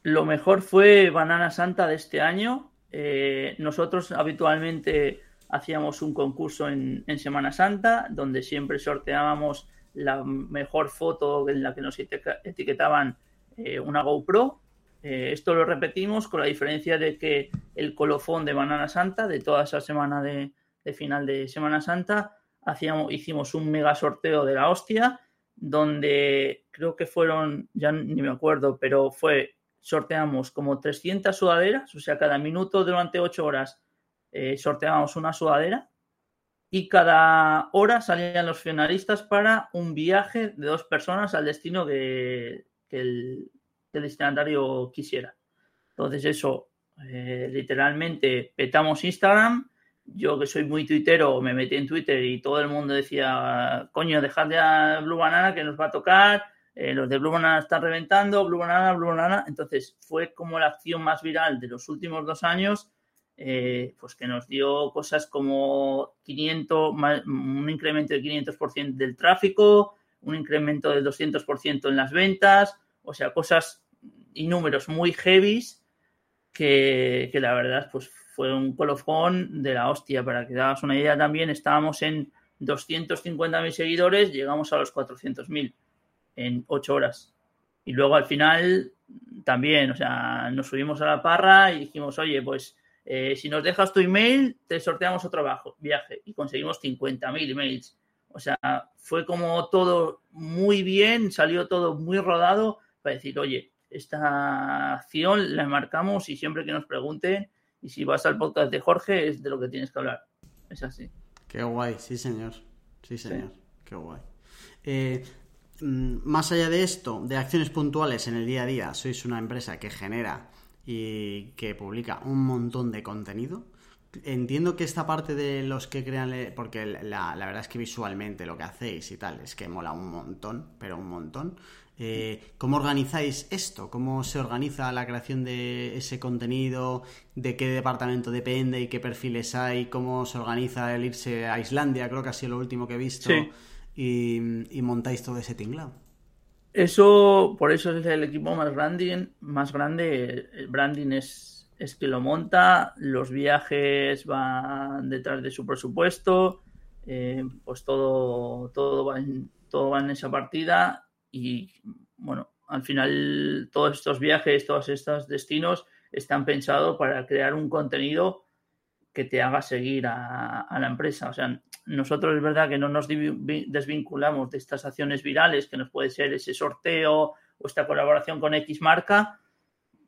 C: Lo mejor fue Banana Santa de este año. Eh, nosotros habitualmente hacíamos un concurso en, Semana Santa donde siempre sorteábamos la mejor foto en la que nos etiquetaban eh, una GoPro eh, esto lo repetimos con la diferencia de que el colofón de Banana Santa, de toda esa semana de, final de Semana Santa, hacíamos, hicimos un mega sorteo de la hostia, donde creo que fueron, ya ni me acuerdo, pero fue, sorteamos como 300 sudaderas, o sea, cada minuto durante 8 horas eh, sorteábamos una sudadera y cada hora salían los finalistas para un viaje de dos personas al destino que el, el destinatario quisiera. Entonces eso, eh, literalmente petamos Instagram. Yo que soy muy tuitero, me metí en Twitter y todo el mundo decía, coño, dejad a Blue Banana que nos va a tocar, eh, los de Blue Banana están reventando, Blue Banana, Blue Banana. Entonces fue como la acción más viral de los últimos dos años, eh, pues que nos dio cosas como 500, un incremento del 500% del tráfico, un incremento del 200% en las ventas, o sea, cosas y números muy heavies que, la verdad pues fue un colofón de la hostia. Para que hagas una idea también, estábamos en 250.000 seguidores, llegamos a los 400.000 en 8 horas. Y luego al final también, o sea, nos subimos a la parra y dijimos, oye, pues eh, si nos dejas tu email, te sorteamos otro viaje. Y conseguimos 50.000 emails. O sea, fue como todo muy bien, salió todo muy rodado para decir, oye, esta acción la marcamos y siempre que nos pregunten, y si vas al podcast de Jorge, es de lo que tienes que hablar. Es así.
A: Qué guay, sí señor. Sí señor, qué guay. Eh, mm, más allá de esto, de acciones puntuales en el día a día, sois una empresa que genera y que publica un montón de contenido. Entiendo que esta parte de los que crean, porque la, la verdad es que visualmente lo que hacéis y tal, es que mola un montón, pero un montón. Eh, ¿Cómo organizáis esto? ¿Cómo se organiza la creación de ese contenido? ¿De qué departamento depende y qué perfiles hay? ¿Cómo se organiza el irse a Islandia? Creo que ha sido lo último que he visto. Y, montáis todo ese tinglado.
C: Eso, por eso es el equipo más grande. Más grande. El branding es, es que lo monta, los viajes van detrás de su presupuesto, eh, pues todo, todo, va en, todo va en esa partida y bueno, al final todos estos viajes, todos estos destinos están pensados para crear un contenido que te haga seguir a, la empresa. O sea, nosotros es verdad que no nos desvinculamos de estas acciones virales, que nos puede ser ese sorteo o esta colaboración con X marca,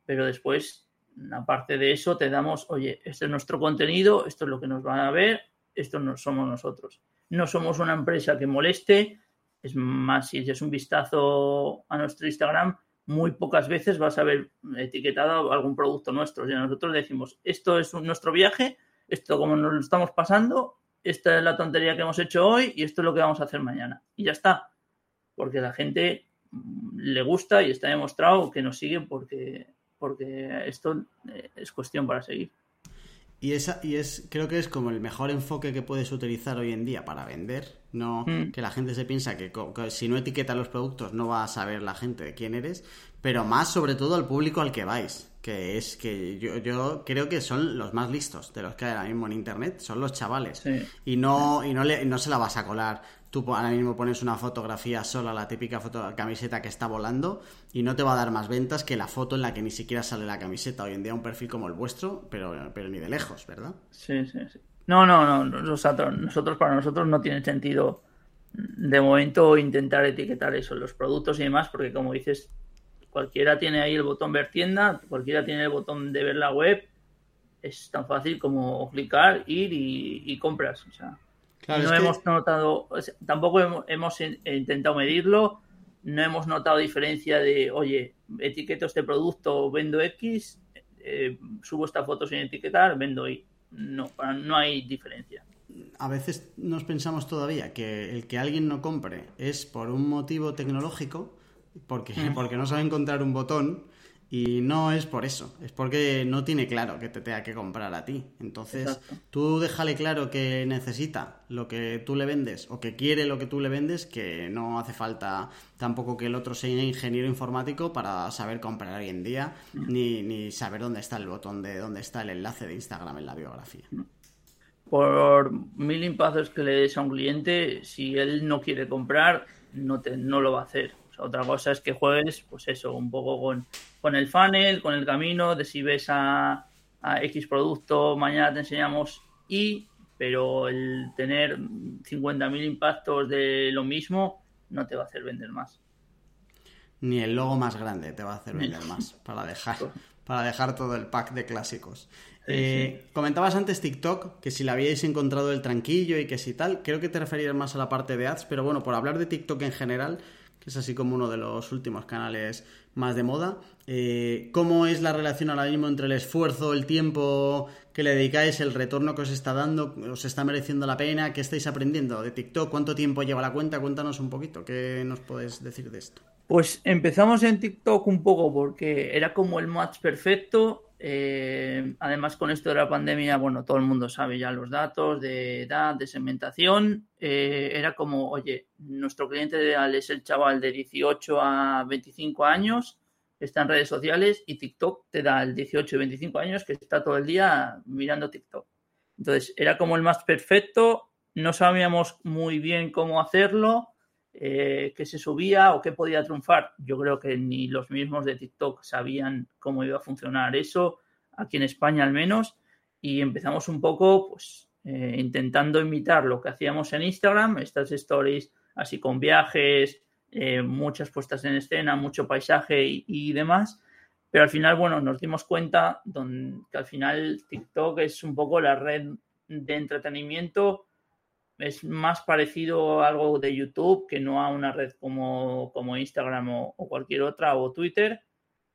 C: pero después, aparte de eso, te damos, oye, este es nuestro contenido, esto es lo que nos van a ver, esto no somos nosotros. No somos una empresa que moleste, es más, si es un vistazo a nuestro Instagram, muy pocas veces vas a ver etiquetado algún producto nuestro. Sea, nosotros decimos, esto es nuestro viaje, esto como nos lo estamos pasando, esta es la tontería que hemos hecho hoy y esto es lo que vamos a hacer mañana. Y ya está. Porque la gente le gusta y está demostrado que nos sigue porque, porque esto eh, es cuestión para seguir.
A: Y, esa, y es, creo que es como el mejor enfoque que puedes utilizar hoy en día para vender. No mm. que la gente se piensa que, si no etiqueta los productos no va a saber la gente de quién eres, pero más sobre todo al público al que vais. Que es que yo, yo creo que son los más listos de los que hay ahora mismo en internet, son los chavales. Y no, y no, le, no se la vas a colar tú ahora mismo pones una fotografía sola, la típica foto, camiseta que está volando, y no te va a dar más ventas que la foto en la que ni siquiera sale la camiseta. Hoy en día un perfil como el vuestro, pero, pero ni de lejos, ¿verdad?
C: Sí, sí, sí. No, no, no, nosotros, nosotros para nosotros no tiene sentido de momento intentar etiquetar eso, los productos y demás, porque como dices, cualquiera tiene ahí el botón ver tienda, cualquiera tiene el botón de ver la web, es tan fácil como clicar, ir y, y compras. O sea, no hemos notado, tampoco hemos, intentado medirlo, no hemos notado diferencia de, oye, etiqueto este producto, vendo X, eh, subo esta foto sin etiquetar, vendo Y. No, no hay diferencia.
A: A veces nos pensamos todavía que el que alguien no compre es por un motivo tecnológico, porque, mm. porque no sabe encontrar un botón, y no es por eso, es porque no tiene claro que te tenga que comprar a ti. Entonces, tú déjale claro que necesita lo que tú le vendes o que quiere lo que tú le vendes, que no hace falta tampoco que el otro sea ingeniero informático para saber comprar hoy en día, mm. ni, ni saber dónde está el botón de dónde está el enlace de Instagram en la biografía. Mm.
C: Por mil impazos que le des a un cliente, si él no quiere comprar, no, te, no lo va a hacer otra cosa es que juegues, pues eso, un poco con, con el funnel, con el camino, de si ves a, X producto, mañana te enseñamos Y, pero el tener 50.000 impactos de lo mismo no te va a hacer vender más.
A: Ni el logo más grande te va a hacer vender más, para dejar, para dejar todo el pack de clásicos. Eh, comentabas antes TikTok, que si le habíais encontrado el tranquillo y que si tal, creo que te referías más a la parte de ads, pero bueno, por hablar de TikTok en general, que es así como uno de los últimos canales más de moda. Eh, ¿Cómo es la relación ahora mismo entre el esfuerzo, el tiempo que le dedicáis, el retorno que os está dando? ¿Os está mereciendo la pena? ¿Qué estáis aprendiendo de TikTok? ¿Cuánto tiempo lleva la cuenta? Cuéntanos un poquito. ¿Qué nos puedes decir de esto?
C: Pues empezamos en TikTok un poco porque era como el match perfecto eh, además, con esto de la pandemia, bueno, todo el mundo sabe ya los datos de edad, de segmentación. Eh, era como, oye, nuestro cliente ideal es el chaval de 18 a 25 años, está en redes sociales, y TikTok te da el 18 y 25 años que está todo el día mirando TikTok. Entonces, era como el más perfecto, no sabíamos muy bien cómo hacerlo eh, que se subía o qué podía triunfar. Yo creo que ni los mismos de TikTok sabían cómo iba a funcionar eso, aquí en España al menos, y empezamos un poco pues eh, intentando imitar lo que hacíamos en Instagram, estas stories así con viajes, eh, muchas puestas en escena, mucho paisaje y, demás. Pero al final, bueno, nos dimos cuenta que al final TikTok es un poco la red de entretenimiento es más parecido a algo de YouTube que no a una red como, como Instagram o, cualquier otra o Twitter,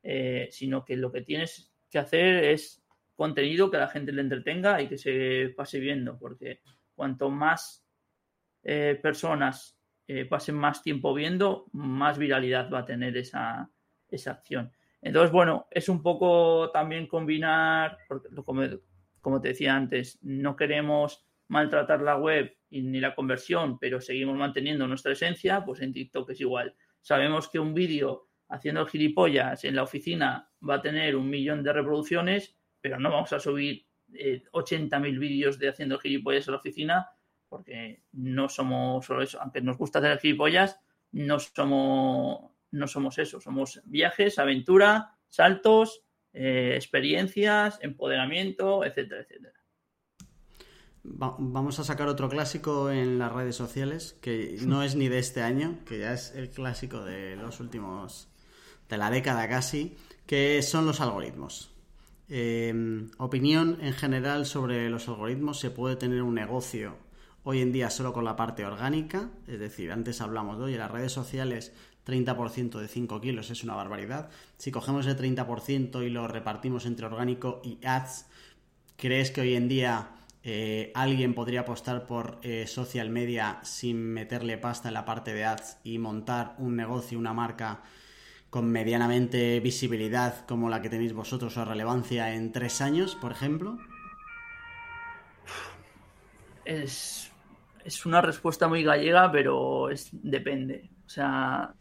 C: eh, sino que lo que tienes que hacer es contenido que la gente le entretenga y que se pase viendo, porque cuanto más eh, personas eh, pasen más tiempo viendo, más viralidad va a tener esa, esa acción. Entonces, bueno, es un poco también combinar, porque como, como te decía antes, no queremos maltratar la web ni la conversión, pero seguimos manteniendo nuestra esencia, pues en TikTok es igual. Sabemos que un vídeo haciendo gilipollas en la oficina va a tener un millón de reproducciones, pero no vamos a subir eh, 80.000 vídeos de haciendo gilipollas en la oficina porque no somos solo eso. Aunque nos gusta hacer gilipollas, no somos, no somos eso. Somos viajes, aventura, saltos, eh, experiencias, empoderamiento, etcétera, etcétera.
A: Vamos a sacar otro clásico en las redes sociales, que no es ni de este año, que ya es el clásico de los últimos, de la década casi, que son los algoritmos. Em, opinión en general sobre los algoritmos. ¿Se puede tener un negocio hoy en día solo con la parte orgánica? Es decir, antes hablamos de, oye, las redes sociales 30% de 5 kilos es una barbaridad. Si cogemos el 30% y lo repartimos entre orgánico y ads, ¿crees que hoy en día eh, alguien podría apostar por eh, social media sin meterle pasta en la parte de ads y montar un negocio, una marca con medianamente visibilidad como la que tenéis vosotros o relevancia en tres años, por ejemplo?
C: Es, una respuesta muy gallega, pero es, depende. O sea,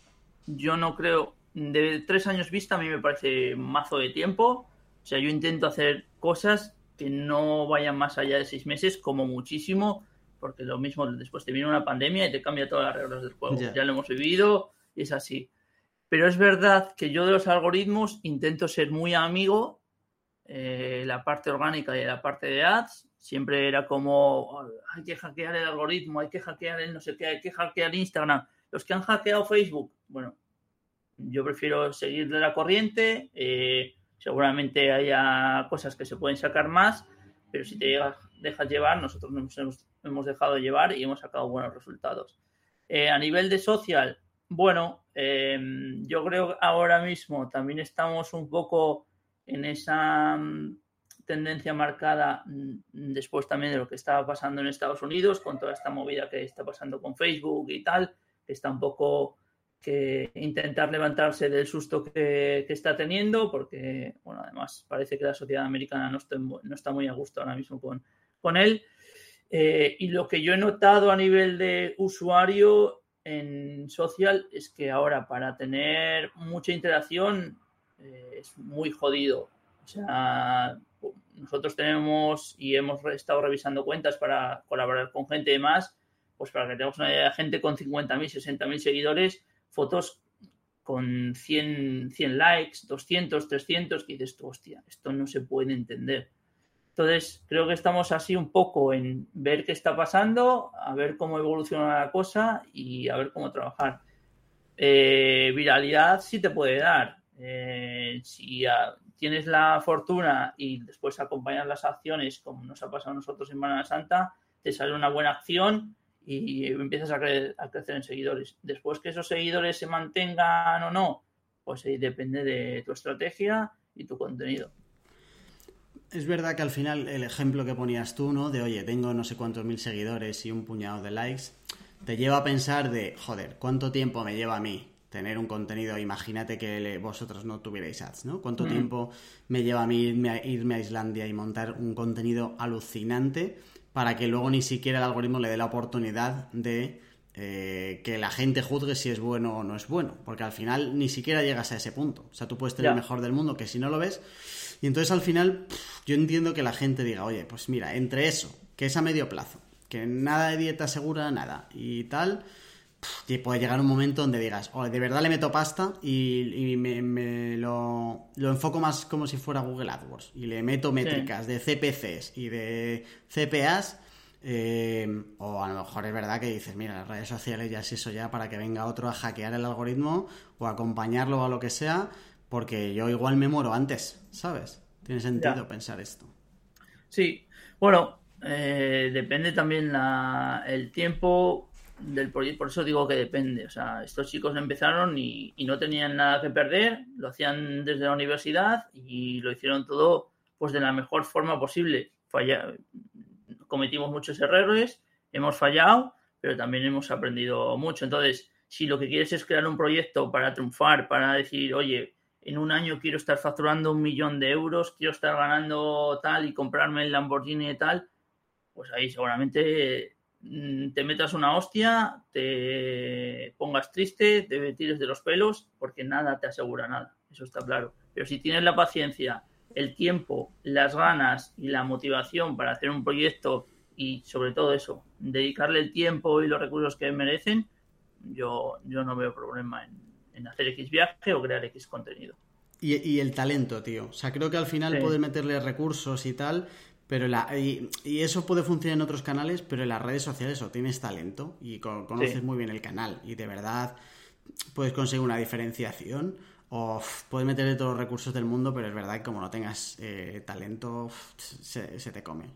C: yo no creo. De tres años vista, a mí me parece mazo de tiempo. O sea, yo intento hacer cosas que no vayan más allá de seis meses, como muchísimo, porque lo mismo después te viene una pandemia y te cambia todas las reglas del juego. Ya lo hemos vivido y es así. Pero es verdad que yo de los algoritmos intento ser muy amigo, eh, la parte orgánica y la parte de ads. Siempre era como, hay que hackear el algoritmo, hay que hackear el no sé qué, hay que hackear Instagram. Los que han hackeado Facebook, bueno, yo prefiero seguir de la corriente. Eh, seguramente haya cosas que se pueden sacar más, pero si te dejas llevar, nosotros nos hemos, hemos dejado llevar y hemos sacado buenos resultados. Eh, a nivel de social, bueno, em, yo creo que ahora mismo también estamos un poco en esa mm, tendencia marcada mm, después también de lo que estaba pasando en Estados Unidos, con toda esta movida que está pasando con Facebook y tal, que está un poco que intentar levantarse del susto que, está teniendo, porque, bueno, además parece que la sociedad americana no está, no está muy a gusto ahora mismo con, con él. Eh, y lo que yo he notado a nivel de usuario en social es que ahora para tener mucha interacción eh, es muy jodido. O sea, nosotros tenemos y hemos estado revisando cuentas para colaborar con gente de más, pues para que tengamos una gente con 50.000, 60.000 seguidores, fotos con 100, 100 likes, 200, 300, que dices tú, hostia, esto no se puede entender. Entonces, creo que estamos así un poco en ver qué está pasando, a ver cómo evoluciona la cosa y a ver cómo trabajar. Eh, viralidad sí te puede dar. Eh, si tienes la fortuna y después acompañas las acciones, como nos ha pasado a nosotros en Semana Santa, te sale una buena acción y empiezas a, a, crecer en seguidores. Después que esos seguidores se mantengan o no, pues ahí depende de tu estrategia y tu contenido.
A: Es verdad que al final el ejemplo que ponías tú, ¿no? De oye, tengo no sé cuántos mil seguidores y un puñado de likes, te lleva a pensar de, joder, ¿cuánto tiempo me lleva a mí tener un contenido? Imagínate que vosotros no tuvierais ads, ¿no? ¿Cuánto mm. tiempo me lleva a mí irme a, irme a Islandia y montar un contenido alucinante para que luego ni siquiera el algoritmo le dé la oportunidad de eh, que la gente juzgue si es bueno o no es bueno? Porque al final ni siquiera llegas a ese punto. O sea, tú puedes tener el mejor del mundo, que si no lo ves y entonces al final yo entiendo que la gente diga, oye, pues mira, entre eso, que es a medio plazo, que nada de dieta segura, nada, y tal, y puede llegar un momento donde digas, oye, de verdad le meto pasta y, me, lo, enfoco más como si fuera Google AdWords y le meto métricas de CPCs y de CPAs. Eh, o a lo mejor es verdad que dices, mira, las redes sociales ya es eso ya para que venga otro a hackear el algoritmo o acompañarlo o a lo que sea, porque yo igual me muero antes, ¿sabes? Tiene sentido pensar esto.
C: Sí, bueno, eh, depende también la, el tiempo del proyecto. Por eso digo que depende. O sea, estos chicos empezaron y, no tenían nada que perder, lo hacían desde la universidad y lo hicieron todo pues de la mejor forma posible. Falla, cometimos muchos errores, hemos fallado, pero también hemos aprendido mucho. Entonces, si lo que quieres es crear un proyecto para triunfar, para decir, oye, en un año quiero estar facturando un millón de euros, quiero estar ganando tal y comprarme el Lamborghini y tal, pues ahí seguramente te metas una hostia, te pongas triste, te tires de los pelos, porque nada te asegura nada, eso está claro. Pero si tienes la paciencia, el tiempo, las ganas y la motivación para hacer un proyecto y sobre todo eso, dedicarle el tiempo y los recursos que merecen, yo, yo no veo problema en, en hacer X viaje o crear X contenido.
A: Y, el talento, tío. O sea, creo que al final puedes meterle recursos y tal, pero la, y, eso puede funcionar en otros canales, pero en las redes sociales o tienes talento y conoces muy bien el canal y de verdad puedes conseguir una diferenciación o puedes meterle todos los recursos del mundo, pero es verdad que como no tengas eh, talento, se, se, te come.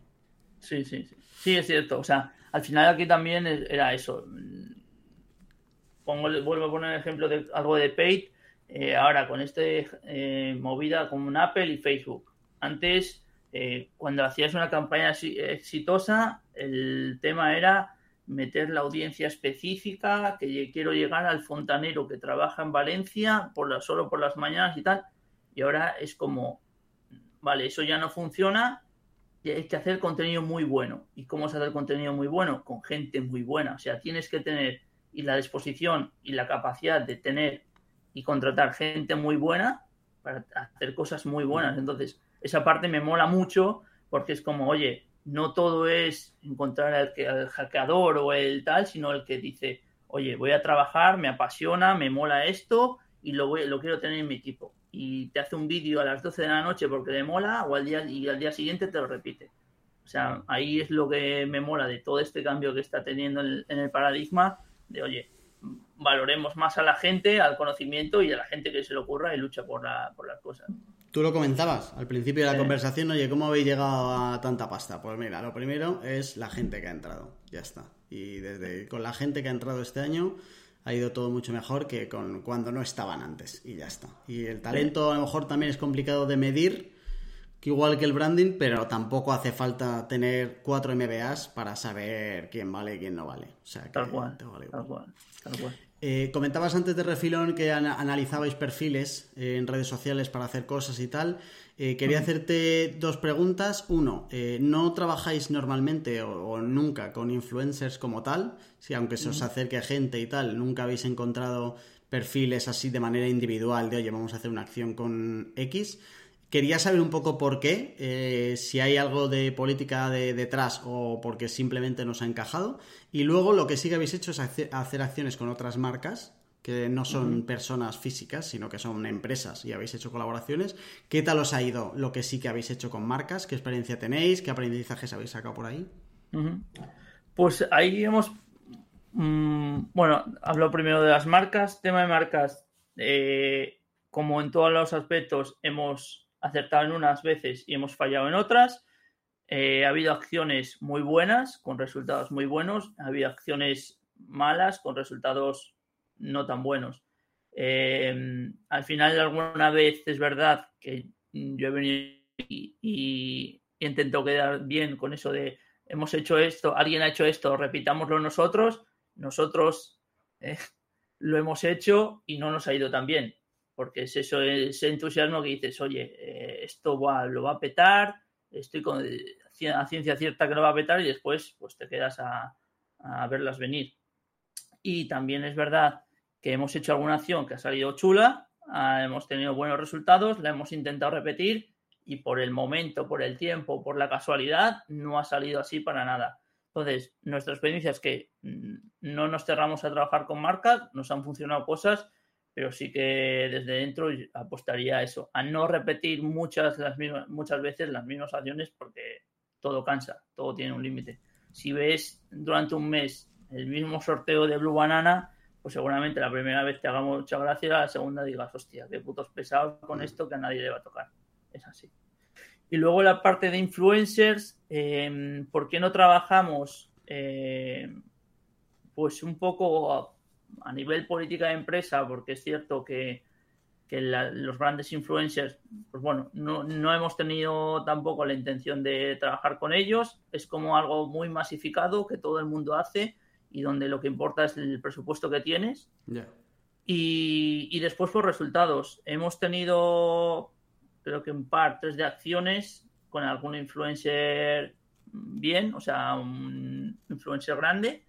C: Sí, sí, sí. Sí, es cierto. O sea, al final aquí también era eso pongo, vuelvo a poner el ejemplo de algo de paid, eh, ahora con este eh, movida con Apple y Facebook. Antes, eh, cuando hacías una campaña exitosa, el tema era meter la audiencia específica, que quiero llegar al fontanero que trabaja en Valencia por solo por las mañanas y tal. Y ahora es como, vale, eso ya no funciona, y hay que hacer contenido muy bueno. ¿Y cómo se hace contenido muy bueno? Con gente muy buena. O sea, tienes que tener y la disposición y la capacidad de tener y contratar gente muy buena para hacer cosas muy buenas. Entonces, esa parte me mola mucho porque es como, oye, no todo es encontrar al, hackeador o el tal, sino el que dice, oye, voy a trabajar, me apasiona, me mola esto y lo, voy, lo quiero tener en mi equipo. Y te hace un vídeo a las 12 de la noche porque le mola o al día, y al día siguiente te lo repite. O sea, ahí es lo que me mola de todo este cambio que está teniendo en el paradigma de, oye, valoremos más a la gente, al conocimiento y a la gente que se le ocurra y lucha por, la, por las cosas.
A: Tú lo comentabas al principio de la conversación, oye, ¿cómo habéis llegado a tanta pasta? Pues mira, lo primero es la gente que ha entrado, ya está. Y desde con la gente que ha entrado este año ha ido todo mucho mejor que con cuando no estaban antes y ya está. Y el talento a lo mejor también es complicado de medir, igual que el branding, pero tampoco hace falta tener cuatro MBAs para saber quién vale y quién no vale. O sea,
C: tal, cual, tal cual,
A: eh, comentabas antes de refilón que analizabais perfiles eh, en redes sociales para hacer cosas y tal. Eh, quería hacerte dos preguntas. Uno, ¿no trabajáis normalmente o, nunca con influencers como tal? Si aunque se os acerque gente y tal, nunca habéis encontrado perfiles así de manera individual de, oye, vamos a hacer una acción con X. Quería saber un poco por qué, eh, si hay algo de política de, detrás o porque simplemente nos ha encajado. Y luego lo que sí que habéis hecho es hacer, acciones con otras marcas que no son personas físicas, sino que son empresas y habéis hecho colaboraciones. ¿Qué tal os ha ido lo que sí que habéis hecho con marcas? ¿Qué experiencia tenéis? ¿Qué aprendizajes habéis sacado por ahí?
C: Pues ahí hemos... Mm, bueno, hablo primero de las marcas. Tema de marcas, eh, como en todos los aspectos, hemos acertado en unas veces y hemos fallado en otras. Eh, ha habido acciones muy buenas con resultados muy buenos, ha habido acciones malas con resultados no tan buenos. Eh, al final, alguna vez es verdad que yo he venido y, intento quedar bien con eso de hemos hecho esto, alguien ha hecho esto, repitámoslo nosotros, nosotros eh, lo hemos hecho y no nos ha ido tan bien porque es eso, ese entusiasmo que dices, oye, eh, esto va, lo va a petar, estoy con a ciencia cierta que lo va a petar y después pues te quedas a, verlas venir. Y también es verdad que hemos hecho alguna acción que ha salido chula, ah, hemos tenido buenos resultados, la hemos intentado repetir y por el momento, por el tiempo, por la casualidad, no ha salido así para nada. Entonces, nuestra experiencia es que mm, no nos cerramos a trabajar con marcas, nos han funcionado cosas pero sí que desde dentro apostaría a eso, a no repetir muchas, las mismas, muchas veces las mismas acciones porque todo cansa, todo tiene un límite. Si ves durante un mes el mismo sorteo de Blue Banana, pues seguramente la primera vez te haga mucha gracia, la segunda digas, hostia, qué putos pesados con esto que a nadie le va a tocar. Es así. Y luego la parte de influencers, eh, ¿por qué no trabajamos? Eh, pues un poco a, nivel política de empresa, porque es cierto que, los grandes influencers, pues bueno, no, no, hemos tenido tampoco la intención de trabajar con ellos. Es como algo muy masificado que todo el mundo hace y donde lo que importa es el presupuesto que tienes. Y, y, después por resultados. Hemos tenido, creo que un par, tres de acciones con algún influencer bien, o sea, un influencer grande.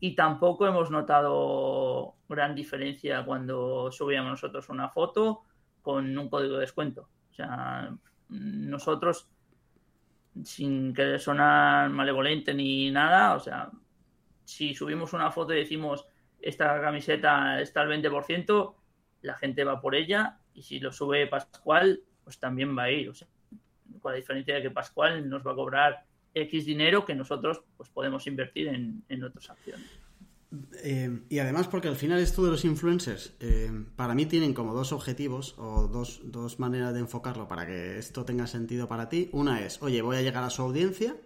C: Y tampoco hemos notado gran diferencia cuando subíamos nosotros una foto con un código de descuento. O sea, nosotros, sin que sonar malevolente ni nada, o sea, si subimos una foto y decimos esta camiseta está al 20%, la gente va por ella y si lo sube Pascual, pues también va a ir. O sea, con la diferencia de que Pascual nos va a cobrar X dinero que nosotros pues podemos invertir en, otras acciones.
A: Eh, y además porque al final esto de los influencers eh, para mí tienen como dos objetivos o dos, dos maneras de enfocarlo para que esto tenga sentido para ti. Una es, oye, voy a llegar a su audiencia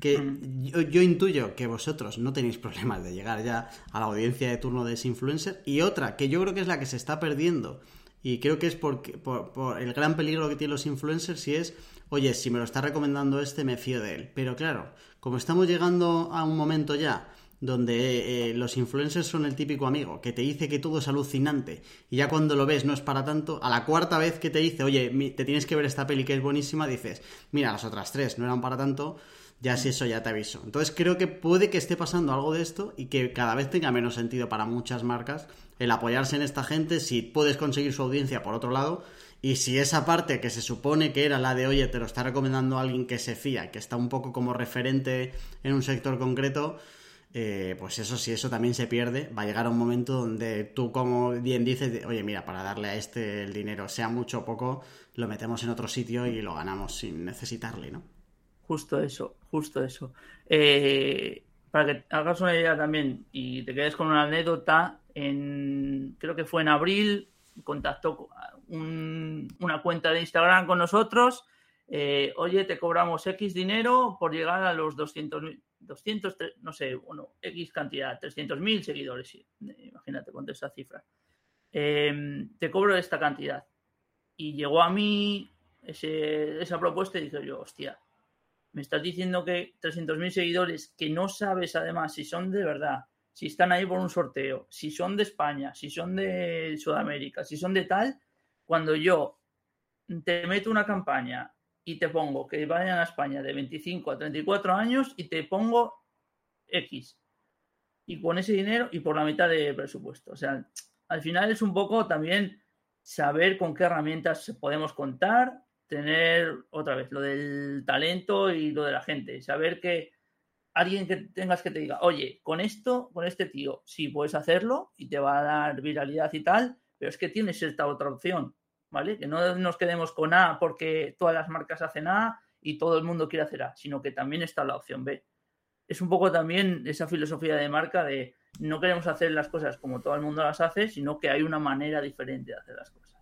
A: que yo, intuyo que vosotros no tenéis problemas de llegar ya a la audiencia de turno de ese influencer. Y otra, que yo creo que es la que se está perdiendo, y creo que es porque, por, el gran peligro que tienen los influencers, si es, oye, si me lo está recomendando este, me fío de él. Pero claro, como estamos llegando a un momento ya donde eh, los influencers son el típico amigo que te dice que todo es alucinante y ya cuando lo ves no es para tanto, a la cuarta vez que te dice, oye, te tienes que ver esta peli que es buenísima, dices, mira, las otras tres no eran para tanto, ya si eso ya te aviso. Entonces creo que puede que esté pasando algo de esto y que cada vez tenga menos sentido para muchas marcas el apoyarse en esta gente si puedes conseguir su audiencia por otro lado y si esa parte que se supone que era la de oye te lo está recomendando alguien que se fía, que está un poco como referente en un sector concreto, eh, pues eso si eso también se pierde, va a llegar un momento donde tú como bien dices, oye mira, para darle a este el dinero, sea mucho o poco, lo metemos en otro sitio y lo ganamos sin necesitarle, ¿no?
C: Justo eso, justo eso. Eh, para que hagas una idea también y te quedes con una anécdota, en, creo que fue en abril, contactó una cuenta de Instagram con nosotros. Eh, oye, te cobramos X dinero por llegar a los 200, 200 no sé, bueno, X cantidad, 300.000 seguidores, imagínate con esa cifra. Eh, te cobro esta cantidad. Y llegó a mí esa propuesta y dije yo, hostia, me estás diciendo que 300.000 seguidores que no sabes además si son de verdad, si están ahí por un sorteo, si son de España, si son de Sudamérica, si son de tal, cuando yo te meto una campaña y te pongo que vayan a España de 25 a 34 años y te pongo X. Y con ese dinero y por la mitad de presupuesto. O sea, al final es un poco también saber con qué herramientas podemos contar tener otra vez lo del talento y lo de la gente, saber que alguien que tengas que te diga, oye, con esto, con este tío, sí puedes hacerlo y te va a dar viralidad y tal, pero es que tienes esta otra opción, ¿vale? Que no nos quedemos con A porque todas las marcas hacen A y todo el mundo quiere hacer A, sino que también está la opción B. Es un poco también esa filosofía de marca de no queremos hacer las cosas como todo el mundo las hace, sino que hay una manera diferente de hacer las cosas.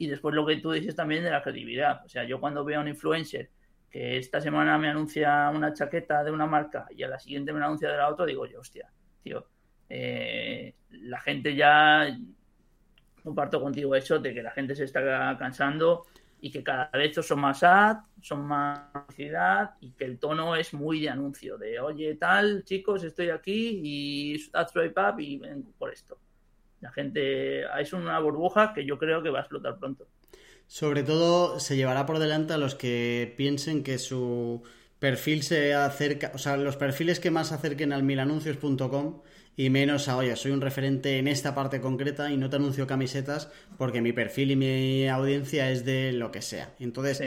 C: Y después lo que tú dices también de la credibilidad. O sea, yo cuando veo a un influencer que esta semana me anuncia una chaqueta de una marca y a la siguiente me anuncia de la otra, digo yo, hostia, tío, eh, la gente ya, comparto contigo eso, de que la gente se está cansando y que cada vez son más ad, son más publicidad y que el tono es muy de anuncio, de oye, tal, chicos, estoy aquí y haz swipe up y vengo por esto. La gente, es una burbuja que yo creo que va a explotar pronto.
A: Sobre todo se llevará por delante a los que piensen que su perfil se acerca, o sea, los perfiles que más se acerquen al milanuncios.com y menos a, oye, soy un referente en esta parte concreta y no te anuncio camisetas porque mi perfil y mi audiencia es de lo que sea. Entonces,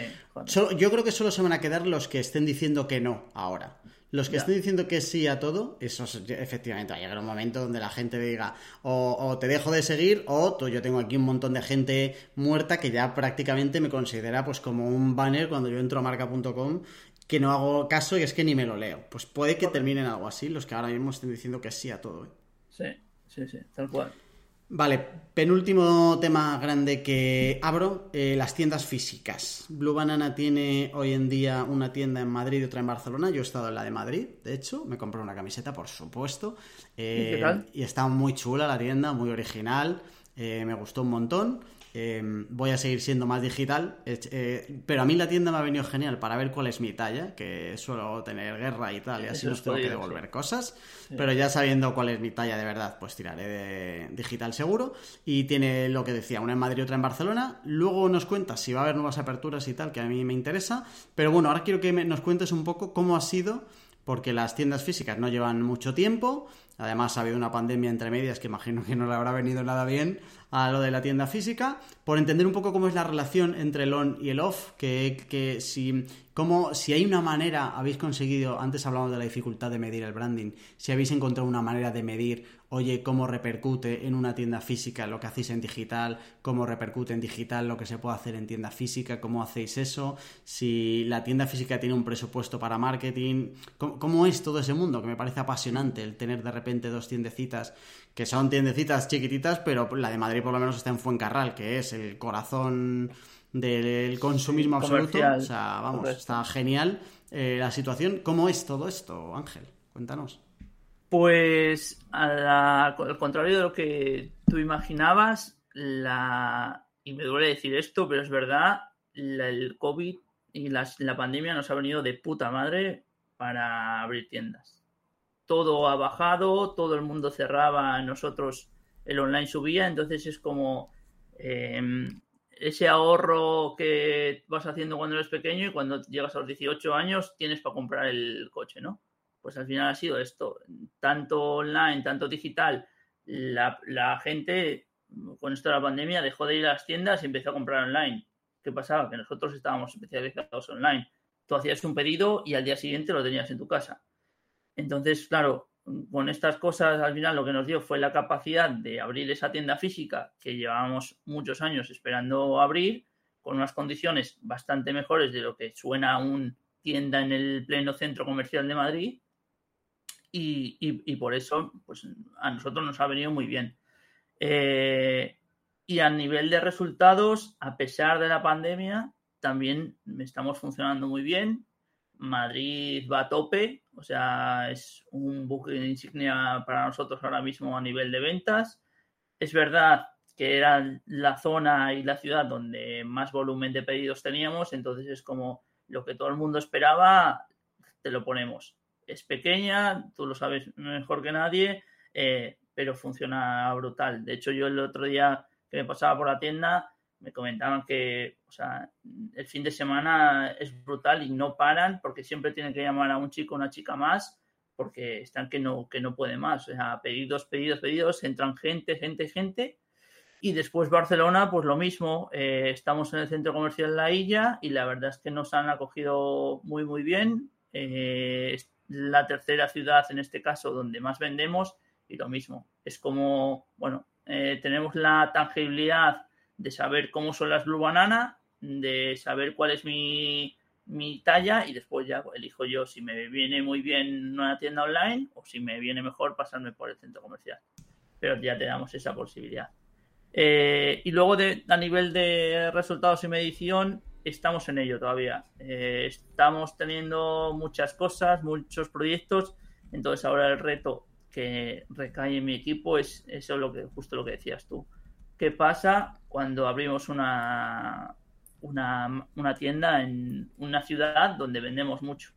A: yo creo que solo se van a quedar los que estén diciendo que no ahora. Los que estén diciendo que sí a todo, eso efectivamente va a llegar un momento donde la gente diga o, te dejo de seguir o yo tengo aquí un montón de gente muerta que ya prácticamente me considera pues como un banner cuando yo entro a marca.com que no hago caso y es que ni me lo leo. Pues puede que terminen algo así los que ahora mismo estén diciendo que sí a todo. ¿eh?
C: Sí, sí, sí, tal cual.
A: Vale, penúltimo tema grande que abro, eh, las tiendas físicas. Blue Banana tiene hoy en día una tienda en Madrid y otra en Barcelona. Yo he estado en la de Madrid, de hecho, me compré una camiseta, por supuesto.
C: ¿Y qué tal?
A: Y está muy chula la tienda, muy original, eh, me gustó un montón. Eh, voy a seguir siendo más digital, eh, pero a mí la tienda me ha venido genial para ver cuál es mi talla, que suelo tener guerra y tal, y así
C: Eso
A: no
C: es
A: tengo que devolver
C: sí.
A: cosas. Pero ya sabiendo cuál es mi talla de verdad, pues tiraré de digital seguro. Y tiene lo que decía, una en Madrid y otra en Barcelona. Luego nos cuentas si va a haber nuevas aperturas y tal, que a mí me interesa. Pero bueno, ahora quiero que me- nos cuentes un poco cómo ha sido porque las tiendas físicas no llevan mucho tiempo. Además, ha habido una pandemia entre medias que imagino que no le habrá venido nada bien a lo de la tienda física. Por entender un poco cómo es la relación entre el on y el off, que, que si, cómo, si hay una manera, habéis conseguido, antes hablamos de la dificultad de medir el branding, si habéis encontrado una manera de medir, oye, cómo repercute en una tienda física lo que hacéis en digital, cómo repercute en digital lo que se puede hacer en tienda física, cómo hacéis eso, si la tienda física tiene un presupuesto para marketing, cómo, cómo es todo ese mundo, que me parece apasionante el tener de repente dos tiendecitas que son tiendecitas chiquititas, pero la de Madrid por lo menos está en Fuencarral, que es el corazón del consumismo
C: Sí,
A: absoluto. O sea, vamos,
C: correcto.
A: está genial eh, la situación. ¿Cómo es todo esto, Ángel? Cuéntanos.
C: Pues la- al contrario de lo que tú imaginabas, la, y me duele decir esto, pero es verdad, la- el COVID y las- la pandemia nos ha venido de puta madre para abrir tiendas. Todo ha bajado, todo el mundo cerraba, nosotros el online subía, entonces es como eh, ese ahorro que vas haciendo cuando eres pequeño y cuando llegas a los 18 años tienes para comprar el coche, ¿no? Pues al final ha sido esto, tanto online, tanto digital, la, la gente con esto de la pandemia dejó de ir a las tiendas y empezó a comprar online. ¿Qué pasaba? Que nosotros estábamos especializados online. Tú hacías un pedido y al día siguiente lo tenías en tu casa. Entonces, claro, con estas cosas al final lo que nos dio fue la capacidad de abrir esa tienda física que llevábamos muchos años esperando abrir con unas condiciones bastante mejores de lo que suena un tienda en el pleno centro comercial de Madrid y, por eso pues a nosotros nos ha venido muy bien. Eh, y a nivel de resultados, a pesar de la pandemia, también estamos funcionando muy bien. Madrid va a tope, o sea, es un buque de insignia para nosotros ahora mismo a nivel de ventas. Es verdad que era la zona y la ciudad donde más volumen de pedidos teníamos, entonces es como lo que todo el mundo esperaba, te lo ponemos. Es pequeña, tú lo sabes mejor que nadie, eh, pero funciona brutal. De hecho, yo el otro día que me pasaba por la tienda, me comentaban que o sea, el fin de semana es brutal y no paran porque siempre tienen que llamar a un chico una chica más porque están que no, que no puede más. O sea, pedidos, pedidos, pedidos, entran gente, gente, gente. Y después Barcelona, pues lo mismo. Eh, estamos en el centro comercial La Illa y la verdad es que nos han acogido muy, muy bien. Eh, es la tercera ciudad, en este caso, donde más vendemos y lo mismo. Es como, bueno, eh, tenemos la tangibilidad de saber cómo son las Blue Banana, de saber cuál es mi, mi talla y después ya elijo yo si me viene muy bien una tienda online o si me viene mejor pasarme por el centro comercial. Pero ya te damos esa posibilidad. Eh, y luego de, a nivel de resultados y medición, estamos en ello todavía. Eh, estamos teniendo muchas cosas, muchos proyectos. Entonces ahora el reto que recae en mi equipo es eso lo que justo lo que decías tú. ¿Qué pasa cuando abrimos una, una, una tienda en una ciudad donde vendemos mucho?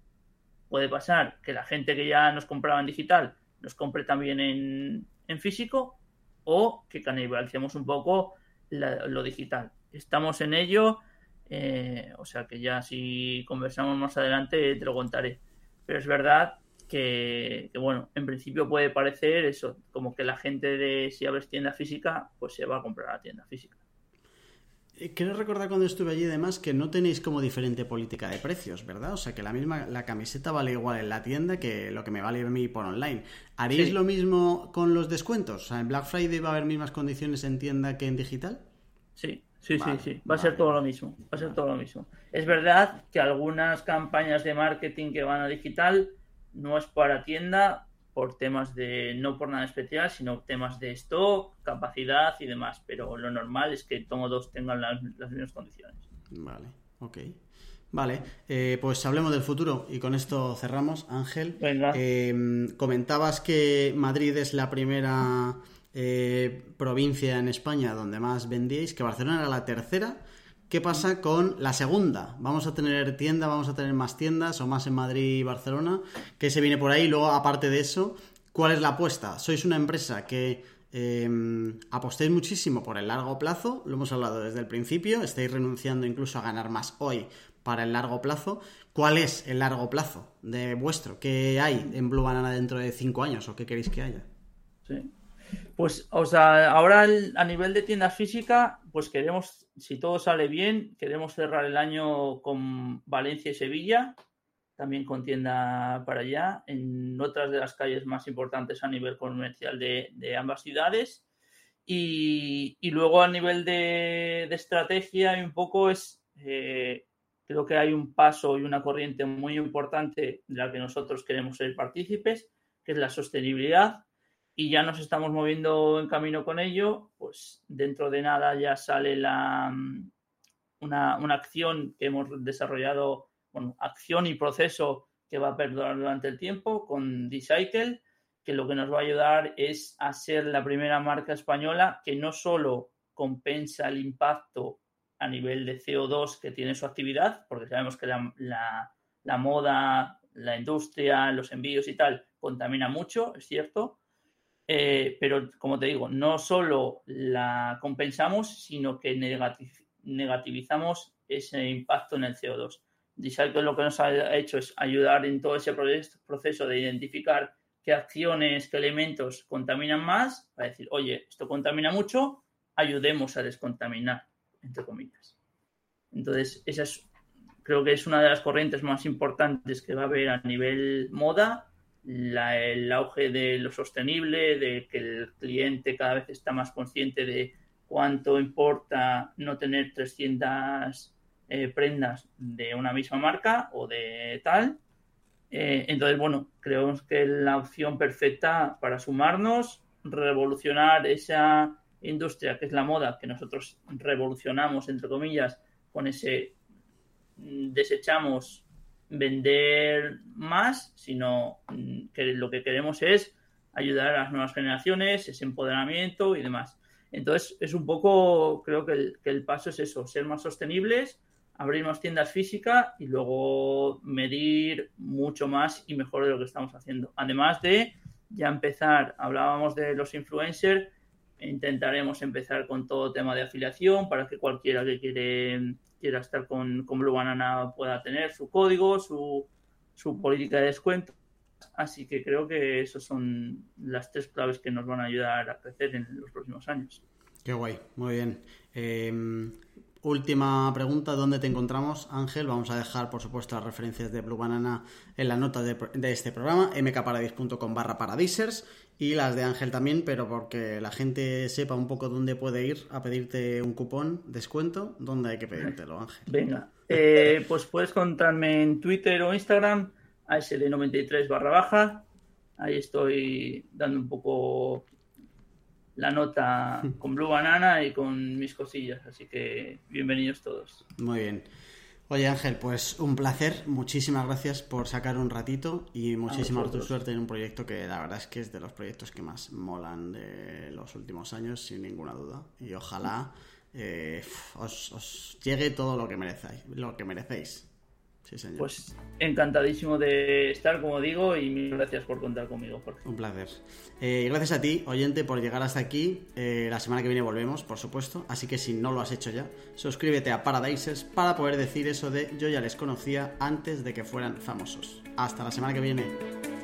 C: Puede pasar que la gente que ya nos compraba en digital nos compre también en, en físico o que canibalicemos un poco la, lo digital. Estamos en ello, eh, o sea que ya si conversamos más adelante te lo contaré. Pero es verdad que, que, bueno, en principio puede parecer eso, como que la gente de si abres tienda física, pues se va a comprar a la tienda física.
A: Quiero recordar cuando estuve allí, además, que no tenéis como diferente política de precios, ¿verdad? O sea, que la misma, la camiseta vale igual en la tienda que lo que me vale a mí por online. ¿Haréis sí. lo mismo con los descuentos? O sea, ¿en Black Friday va a haber mismas condiciones en tienda que en digital?
C: Sí, sí, vale, sí, sí. Va a ser todo lo mismo. Va a ser vale. todo lo mismo. Es verdad que algunas campañas de marketing que van a digital no es para tienda por temas de, no por nada especial, sino temas de stock, capacidad y demás. Pero lo normal es que todos tengan las, mismas condiciones.
A: Vale, ok. Vale, eh, pues hablemos del futuro y con esto cerramos. Ángel, em, comentabas que Madrid es la primera eh, provincia en España donde más vendíais, que Barcelona era la tercera. ¿Qué pasa con la segunda? ¿Vamos a tener tienda, vamos a tener más tiendas o más en Madrid y Barcelona? ¿Qué se viene por ahí? Luego, aparte de eso, ¿cuál es la apuesta? ¿Sois una empresa que eh, apostéis muchísimo por el largo plazo? Lo hemos hablado desde el principio. Estáis renunciando incluso a ganar más hoy para el largo plazo. ¿Cuál es el largo plazo de vuestro? ¿Qué hay en Blue Banana dentro de cinco años o qué queréis que haya?
C: Sí. Pues, o sea, ahora a nivel de tienda física, pues queremos, si todo sale bien, queremos cerrar el año con Valencia y Sevilla, también con tienda para allá, en otras de las calles más importantes a nivel comercial de, ambas ciudades. Y, luego a nivel de, estrategia, un poco es, eh, creo que hay un paso y una corriente muy importante de la que nosotros queremos ser partícipes, que es la sostenibilidad y ya nos estamos moviendo en camino con ello, pues dentro de nada ya sale la, mm, una, una acción que hemos desarrollado, bueno, acción y proceso que va a perdurar durante el tiempo con Decycle, que lo que nos va a ayudar es a ser la primera marca española que no solo compensa el impacto a nivel de CO2 que tiene su actividad, porque sabemos que la, la, la moda, la industria, los envíos y tal contamina mucho, es cierto, eh, pero como te digo, no solo la compensamos, sino que negativizamos ese impacto en el CO2. que lo que nos ha hecho es ayudar en todo ese proceso de identificar qué acciones, qué elementos contaminan más, para decir, oye, esto contamina mucho, ayudemos a descontaminar, entre comillas. Entonces, esa es, creo que es una de las corrientes más importantes que va a haber a nivel moda el auge de lo sostenible, de que el cliente cada vez está más consciente de cuánto importa no tener 300 eh, prendas de una misma marca o de tal. Eh, entonces, bueno, creemos que es la opción perfecta para sumarnos, revolucionar esa industria que es la moda, que nosotros revolucionamos, entre comillas, con ese desechamos vender más, sino mm, que lo que queremos es ayudar a las nuevas generaciones, ese empoderamiento y demás. Entonces, es un poco, creo que el, paso es eso, ser más sostenibles, abrir más tiendas físicas y luego medir mucho más y mejor de lo que estamos haciendo. Además de ya empezar, hablábamos de los influencers, intentaremos empezar con todo tema de afiliación para que cualquiera que quiere quiera estar con, con Blue Banana pueda tener su código, su, su política de descuento. Así que creo que esas son las tres claves que nos van a ayudar a crecer en los próximos años.
A: Qué guay, muy bien. Em, última pregunta, ¿dónde te encontramos, Ángel? Vamos a dejar, por supuesto, las referencias de Blue Banana en la nota de, este programa, mkparadis.com barra paradisers y las de Ángel también, pero porque la gente sepa un poco dónde puede ir a pedirte un cupón descuento, ¿dónde hay que pedírtelo, Ángel?
C: Venga, eh, pues puedes contarme en Twitter o Instagram, ASD93 barra baja. Ahí estoy dando un poco la nota con Blue Banana y con mis cosillas, así que bienvenidos todos.
A: Muy bien. Oye Ángel, pues un placer, muchísimas gracias por sacar un ratito y muchísima suerte en un proyecto que la verdad es que es de los proyectos que más molan de los últimos años, sin ninguna duda. Y ojalá eh, os, llegue todo lo que merecéis, lo que merecéis.
C: Pues encantadísimo de estar, como digo, y mil gracias por contar conmigo, Jorge.
A: Un placer. Eh, gracias a ti, oyente, por llegar hasta aquí. Eh, la semana que viene volvemos, por supuesto. Así que si no lo has hecho ya, suscríbete a Paradises para poder decir eso de yo ya les conocía antes de que fueran famosos. Hasta la semana que viene.